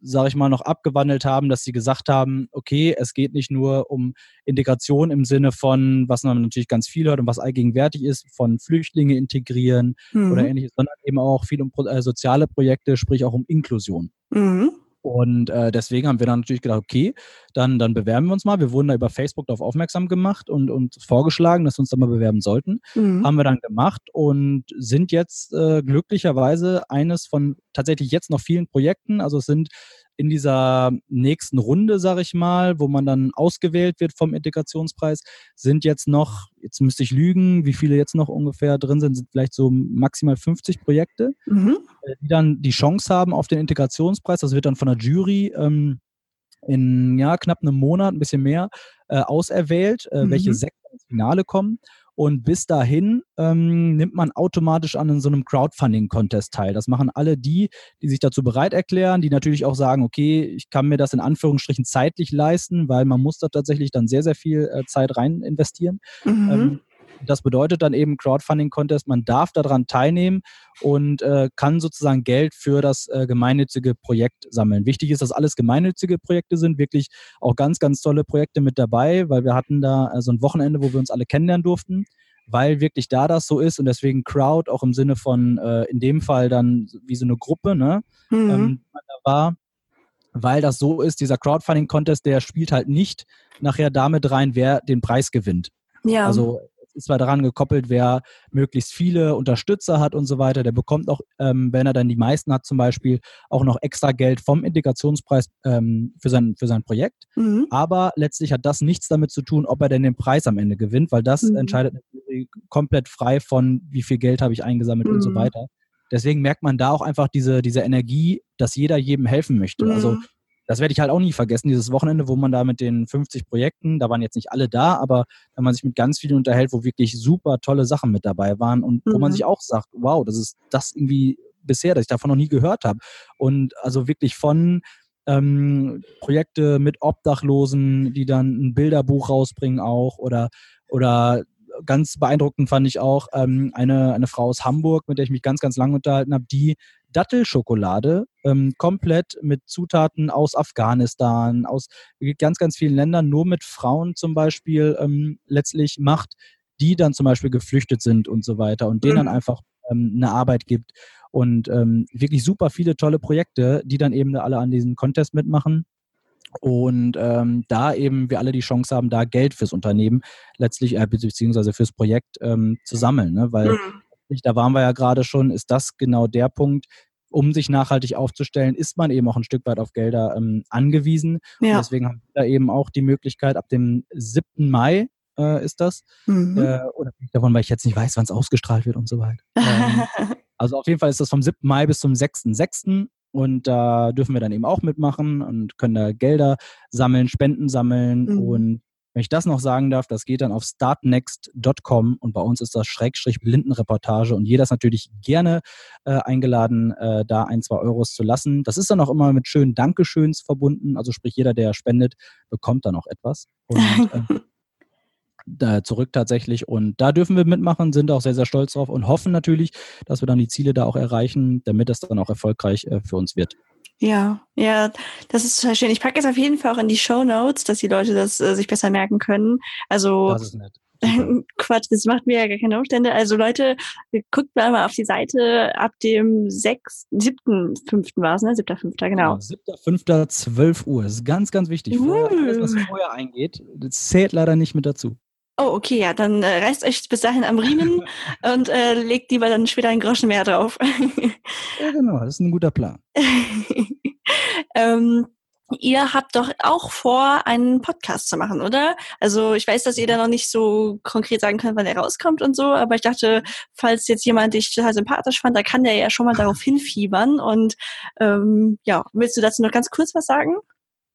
sage ich mal, noch abgewandelt haben, dass sie gesagt haben, okay, es geht nicht nur um Integration im Sinne von, was man natürlich ganz viel hört und was allgegenwärtig ist, von Flüchtlinge integrieren mhm. oder ähnliches, sondern eben auch viel um äh, soziale Projekte, sprich auch um Inklusion. Mhm. Und äh, deswegen haben wir dann natürlich gedacht, okay, dann, dann bewerben wir uns mal. Wir wurden da über Facebook darauf aufmerksam gemacht und, und vorgeschlagen, dass wir uns da mal bewerben sollten. Mhm. Haben wir dann gemacht und sind jetzt äh, glücklicherweise eines von tatsächlich jetzt noch vielen Projekten. Also es sind in dieser nächsten Runde, sage ich mal, wo man dann ausgewählt wird vom Integrationspreis, sind jetzt noch, jetzt müsste ich lügen, wie viele jetzt noch ungefähr drin sind, sind vielleicht so maximal 50 Projekte, mhm. Äh, die dann die Chance haben auf den Integrationspreis. Das wird dann von der Jury ähm, in ja, knapp einem Monat, ein bisschen mehr, äh, auserwählt, äh, mhm. welche sechs ins Finale kommen. Und bis dahin ähm, nimmt man automatisch an so einem Crowdfunding-Contest teil. Das machen alle die, die sich dazu bereit erklären, die natürlich auch sagen, okay, ich kann mir das in Anführungsstrichen zeitlich leisten, weil man muss da tatsächlich dann sehr, sehr viel äh, Zeit rein investieren. Mhm. Ähm, das bedeutet dann eben Crowdfunding-Contest, man darf daran teilnehmen und äh, kann sozusagen Geld für das äh, gemeinnützige Projekt sammeln. Wichtig ist, dass alles gemeinnützige Projekte sind, wirklich auch ganz, ganz tolle Projekte mit dabei, weil wir hatten da äh, so ein Wochenende, wo wir uns alle kennenlernen durften weil wirklich da das so ist und deswegen Crowd auch im Sinne von äh, in dem Fall dann wie so eine Gruppe, ne, mhm. ähm, da war, weil das so ist, dieser Crowdfunding-Contest, der spielt halt nicht nachher damit rein, wer den Preis gewinnt. Ja. Also ist zwar daran gekoppelt, wer möglichst viele Unterstützer hat und so weiter. Der bekommt auch, ähm, wenn er dann die meisten hat, zum Beispiel auch noch extra Geld vom Integrationspreis ähm, für, sein, für sein Projekt. Mhm. Aber letztlich hat das nichts damit zu tun, ob er denn den Preis am Ende gewinnt, weil das mhm. entscheidet komplett frei von, wie viel Geld habe ich eingesammelt mhm. und so mhm. weiter. Deswegen merkt man da auch einfach diese, diese Energie, dass jeder jedem helfen möchte. Also mhm das werde ich halt auch nie vergessen, dieses Wochenende, wo man da mit den 50 Projekten, da waren jetzt nicht alle da, aber wenn man sich mit ganz vielen unterhält, wo wirklich super tolle Sachen mit dabei waren und mhm. wo man mhm. sich auch sagt, wow, das ist das irgendwie bisher, dass ich davon noch nie gehört habe. Und also wirklich von ähm, Projekte mit Obdachlosen, die dann ein Bilderbuch rausbringen auch oder oder ganz beeindruckend fand ich auch ähm, eine, eine Frau aus Hamburg, mit der ich mich ganz, ganz lange unterhalten habe, die Dattelschokolade ähm, komplett mit Zutaten aus Afghanistan, aus ganz, ganz vielen Ländern, nur mit Frauen zum Beispiel ähm, letztlich macht, die dann zum Beispiel geflüchtet sind und so weiter und denen dann mhm. einfach ähm, eine Arbeit gibt. Und ähm, wirklich super viele tolle Projekte, die dann eben alle an diesem Contest mitmachen. Und ähm, da eben wir alle die Chance haben, da Geld fürs Unternehmen letztlich, äh, beziehungsweise fürs Projekt ähm, zu sammeln. Ne? Weil mhm da waren wir ja gerade schon, ist das genau der Punkt, um sich nachhaltig aufzustellen, ist man eben auch ein Stück weit auf Gelder ähm, angewiesen. Ja. Und deswegen haben wir da eben auch die Möglichkeit, ab dem 7. Mai äh, ist das, mhm. äh, oder davon, weil ich jetzt nicht weiß, wann es ausgestrahlt wird und so weiter. Ähm, also auf jeden Fall ist das vom 7. Mai bis zum 6.6. Und da dürfen wir dann eben auch mitmachen und können da Gelder sammeln, Spenden sammeln mhm. und wenn ich das noch sagen darf, das geht dann auf startnext.com und bei uns ist das Schrägstrich Blindenreportage und jeder ist natürlich gerne äh, eingeladen, äh, da ein, zwei Euros zu lassen. Das ist dann auch immer mit schönen Dankeschöns verbunden. Also sprich, jeder, der spendet, bekommt dann auch etwas. Und, äh, zurück tatsächlich. Und da dürfen wir mitmachen, sind auch sehr, sehr stolz drauf und hoffen natürlich, dass wir dann die Ziele da auch erreichen, damit das dann auch erfolgreich äh, für uns wird. Ja, ja, das ist total schön. Ich packe es auf jeden Fall auch in die Show Notes, dass die Leute das äh, sich besser merken können. Also das ist nett. Quatsch, das macht mir ja gar keine Umstände. Also Leute, guckt mal auf die Seite ab dem 6., 7., 5. war es, ne? 7., 5., genau. 7., 5., 12 Uhr. Das ist ganz, ganz wichtig. Uh. Alles, was vorher eingeht, das zählt leider nicht mit dazu. Oh, okay, ja, dann äh, reißt euch bis dahin am Riemen und äh, legt lieber dann später einen Groschen mehr drauf. ja, genau, das ist ein guter Plan. ähm, ihr habt doch auch vor, einen Podcast zu machen, oder? Also ich weiß, dass ihr da noch nicht so konkret sagen könnt, wann er rauskommt und so, aber ich dachte, falls jetzt jemand dich total sympathisch fand, da kann der ja schon mal darauf hinfiebern. Und ähm, ja, willst du dazu noch ganz kurz was sagen?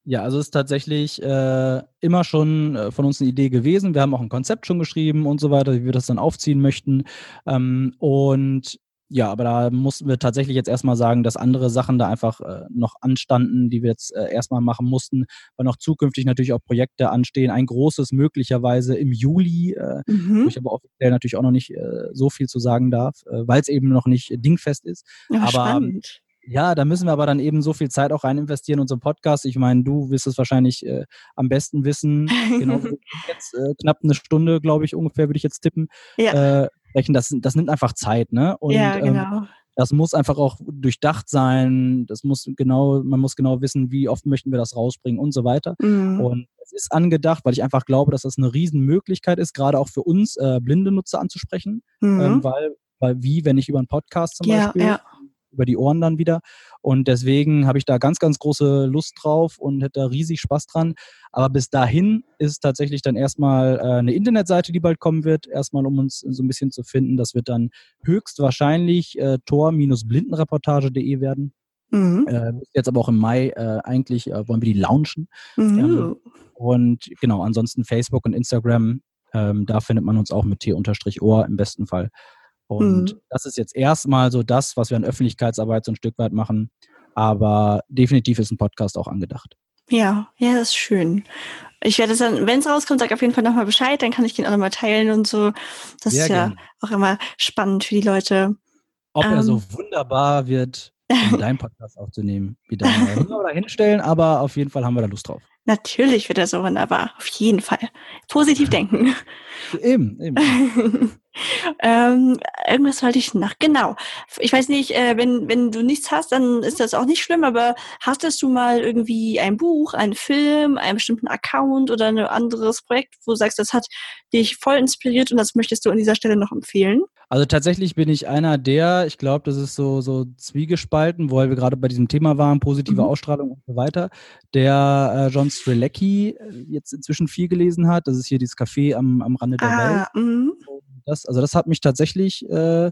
Ja, also es ist tatsächlich äh, immer schon äh, von uns eine Idee gewesen. Wir haben auch ein Konzept schon geschrieben und so weiter, wie wir das dann aufziehen möchten. Ähm, und ja, aber da mussten wir tatsächlich jetzt erstmal sagen, dass andere Sachen da einfach äh, noch anstanden, die wir jetzt äh, erstmal machen mussten, weil noch zukünftig natürlich auch Projekte anstehen. Ein großes möglicherweise im Juli, äh, mhm. wo ich aber offiziell natürlich auch noch nicht äh, so viel zu sagen darf, äh, weil es eben noch nicht dingfest ist. Ja, aber spannend. Ja, da müssen wir aber dann eben so viel Zeit auch rein investieren in unseren Podcast. Ich meine, du wirst es wahrscheinlich äh, am besten wissen. Genau, jetzt äh, knapp eine Stunde, glaube ich, ungefähr würde ich jetzt tippen. Ja. Äh, Das, das nimmt einfach Zeit, ne? Und, ja, ähm, genau. Ähm, das muss einfach auch durchdacht sein. Das muss genau, man muss genau wissen, wie oft möchten wir das rausbringen und so weiter. Mhm. Und es ist angedacht, weil ich einfach glaube, dass das eine Riesenmöglichkeit ist, gerade auch für uns äh, blinde Nutzer anzusprechen. Mhm. Ähm, weil, weil wie, wenn ich über einen Podcast zum ja, Beispiel ja über die Ohren dann wieder. Und deswegen habe ich da ganz, ganz große Lust drauf und hätte da riesig Spaß dran. Aber bis dahin ist tatsächlich dann erstmal äh, eine Internetseite, die bald kommen wird, erstmal um uns so ein bisschen zu finden. Das wird dann höchstwahrscheinlich äh, tor-blindenreportage.de werden. Mhm. Äh, jetzt aber auch im Mai äh, eigentlich äh, wollen wir die launchen. Mhm. Ähm, und genau, ansonsten Facebook und Instagram, ähm, da findet man uns auch mit T-Ohr im besten Fall. Und mhm. das ist jetzt erstmal so das, was wir an Öffentlichkeitsarbeit so ein Stück weit machen. Aber definitiv ist ein Podcast auch angedacht. Ja, ja, das ist schön. Ich werde es dann, wenn es rauskommt, sag auf jeden Fall nochmal Bescheid, dann kann ich den auch nochmal teilen und so. Das Sehr ist ja gern. auch immer spannend für die Leute. Ob ähm, er so wunderbar wird, um deinen Podcast aufzunehmen, wie da wir hinstellen, aber auf jeden Fall haben wir da Lust drauf. Natürlich wird er so wunderbar, auf jeden Fall. Positiv denken. Eben, eben. ähm, irgendwas wollte ich nach. Genau. Ich weiß nicht, äh, wenn, wenn du nichts hast, dann ist das auch nicht schlimm, aber hastest du mal irgendwie ein Buch, einen Film, einen bestimmten Account oder ein anderes Projekt, wo du sagst, das hat dich voll inspiriert und das möchtest du an dieser Stelle noch empfehlen? Also tatsächlich bin ich einer der, ich glaube, das ist so, so zwiegespalten, weil wir gerade bei diesem Thema waren, positive mhm. Ausstrahlung und so weiter, der äh, John Strelecki äh, jetzt inzwischen viel gelesen hat. Das ist hier dieses Café am, am Rande der ah, Welt. Mh. Das, also das hat mich tatsächlich äh,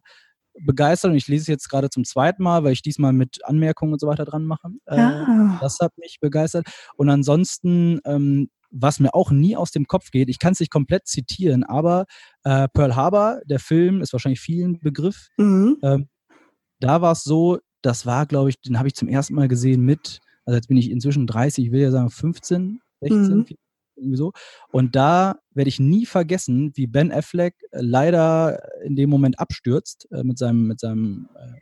begeistert und ich lese es jetzt gerade zum zweiten Mal, weil ich diesmal mit Anmerkungen und so weiter dran mache. Äh, ah. Das hat mich begeistert. Und ansonsten, ähm, was mir auch nie aus dem Kopf geht, ich kann es nicht komplett zitieren, aber äh, Pearl Harbor, der Film, ist wahrscheinlich vielen Begriff. Mhm. Ähm, da war es so, das war, glaube ich, den habe ich zum ersten Mal gesehen mit, also jetzt bin ich inzwischen 30, ich will ja sagen 15, 16, mhm irgendwie so. Und da werde ich nie vergessen, wie Ben Affleck äh, leider in dem Moment abstürzt äh, mit seinem, mit seinem äh,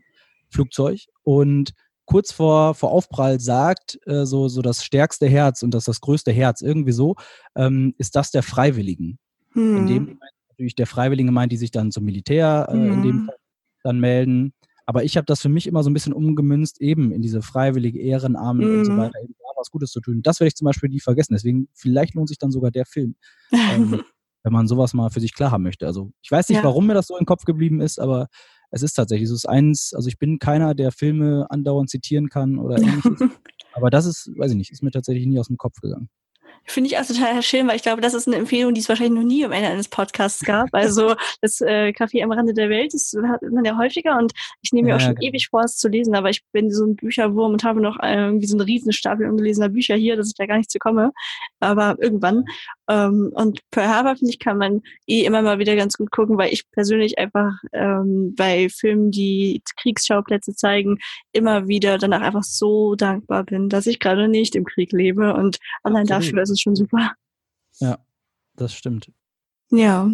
Flugzeug und kurz vor, vor Aufprall sagt, äh, so, so das stärkste Herz und das das größte Herz, irgendwie so, ähm, ist das der Freiwilligen. Hm. In dem hm. Moment natürlich der Freiwillige meint, die sich dann zum Militär hm. in dem hm. Fall dann melden. Aber ich habe das für mich immer so ein bisschen umgemünzt, eben in diese freiwillige Ehrenamt mhm. und so weiter, eben da was Gutes zu tun. Das werde ich zum Beispiel nie vergessen. Deswegen, vielleicht lohnt sich dann sogar der Film. ähm, wenn man sowas mal für sich klar haben möchte. Also ich weiß nicht, ja. warum mir das so im Kopf geblieben ist, aber es ist tatsächlich, es ist eins, also ich bin keiner, der Filme andauernd zitieren kann oder ähnliches. aber das ist, weiß ich nicht, ist mir tatsächlich nie aus dem Kopf gegangen. Finde ich auch total schön, weil ich glaube, das ist eine Empfehlung, die es wahrscheinlich noch nie am Ende eines Podcasts gab. Also das äh, Café am Rande der Welt, das hat man ja häufiger und ich nehme mir ja, auch schon genau. ewig vor, es zu lesen, aber ich bin so ein Bücherwurm und habe noch äh, irgendwie so einen riesen Stapel ungelesener Bücher hier, dass ich da gar nicht zu komme. Aber irgendwann. Ähm, und Pearl Harbor, finde ich, kann man eh immer mal wieder ganz gut gucken, weil ich persönlich einfach ähm, bei Filmen, die Kriegsschauplätze zeigen, immer wieder danach einfach so dankbar bin, dass ich gerade nicht im Krieg lebe und allein Absolut. dafür ist es schon super. Ja, das stimmt. Ja,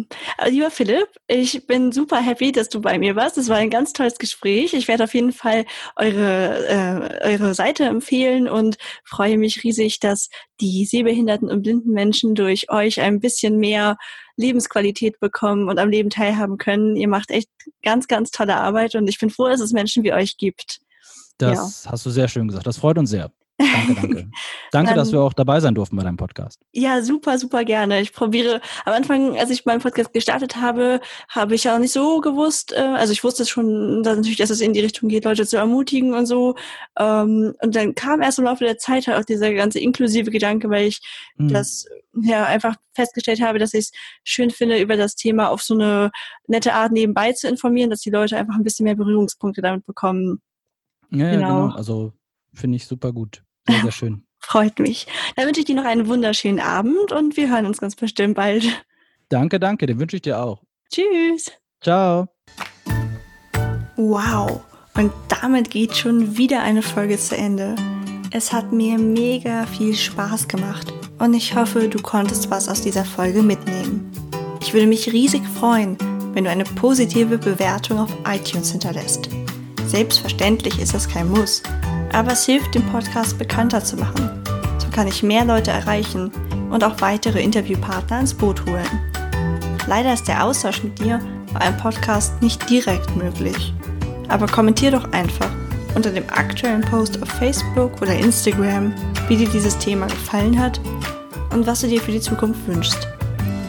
lieber Philipp, ich bin super happy, dass du bei mir warst. Es war ein ganz tolles Gespräch. Ich werde auf jeden Fall eure, äh, eure Seite empfehlen und freue mich riesig, dass die sehbehinderten und blinden Menschen durch euch ein bisschen mehr Lebensqualität bekommen und am Leben teilhaben können. Ihr macht echt ganz, ganz tolle Arbeit und ich bin froh, dass es Menschen wie euch gibt. Das ja. hast du sehr schön gesagt. Das freut uns sehr. Danke, danke. danke, dass wir auch dabei sein durften bei deinem Podcast. Ja, super, super gerne. Ich probiere, am Anfang, als ich meinen Podcast gestartet habe, habe ich ja auch nicht so gewusst, äh, also ich wusste schon, dass natürlich, dass es in die Richtung geht, Leute zu ermutigen und so. Ähm, und dann kam erst im Laufe der Zeit halt auch dieser ganze inklusive Gedanke, weil ich mhm. das ja einfach festgestellt habe, dass ich es schön finde, über das Thema auf so eine nette Art nebenbei zu informieren, dass die Leute einfach ein bisschen mehr Berührungspunkte damit bekommen. Ja, genau. genau. Also finde ich super gut. Sehr, sehr schön. Freut mich. Dann wünsche ich dir noch einen wunderschönen Abend und wir hören uns ganz bestimmt bald. Danke, danke. Den wünsche ich dir auch. Tschüss. Ciao. Wow, und damit geht schon wieder eine Folge zu Ende. Es hat mir mega viel Spaß gemacht und ich hoffe, du konntest was aus dieser Folge mitnehmen. Ich würde mich riesig freuen, wenn du eine positive Bewertung auf iTunes hinterlässt. Selbstverständlich ist das kein Muss, aber es hilft, den Podcast bekannter zu machen. So kann ich mehr Leute erreichen und auch weitere Interviewpartner ins Boot holen. Leider ist der Austausch mit dir bei einem Podcast nicht direkt möglich. Aber kommentier doch einfach unter dem aktuellen Post auf Facebook oder Instagram, wie dir dieses Thema gefallen hat und was du dir für die Zukunft wünschst.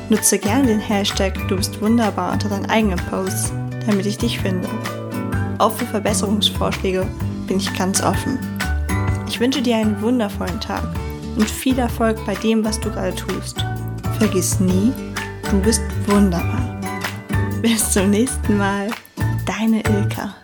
Nutze gerne den Hashtag Du bist wunderbar unter deinen eigenen Posts, damit ich dich finde. Auch für Verbesserungsvorschläge bin ich ganz offen. Ich wünsche dir einen wundervollen Tag und viel Erfolg bei dem, was du gerade tust. Vergiss nie, du bist wunderbar. Bis zum nächsten Mal, deine Ilka.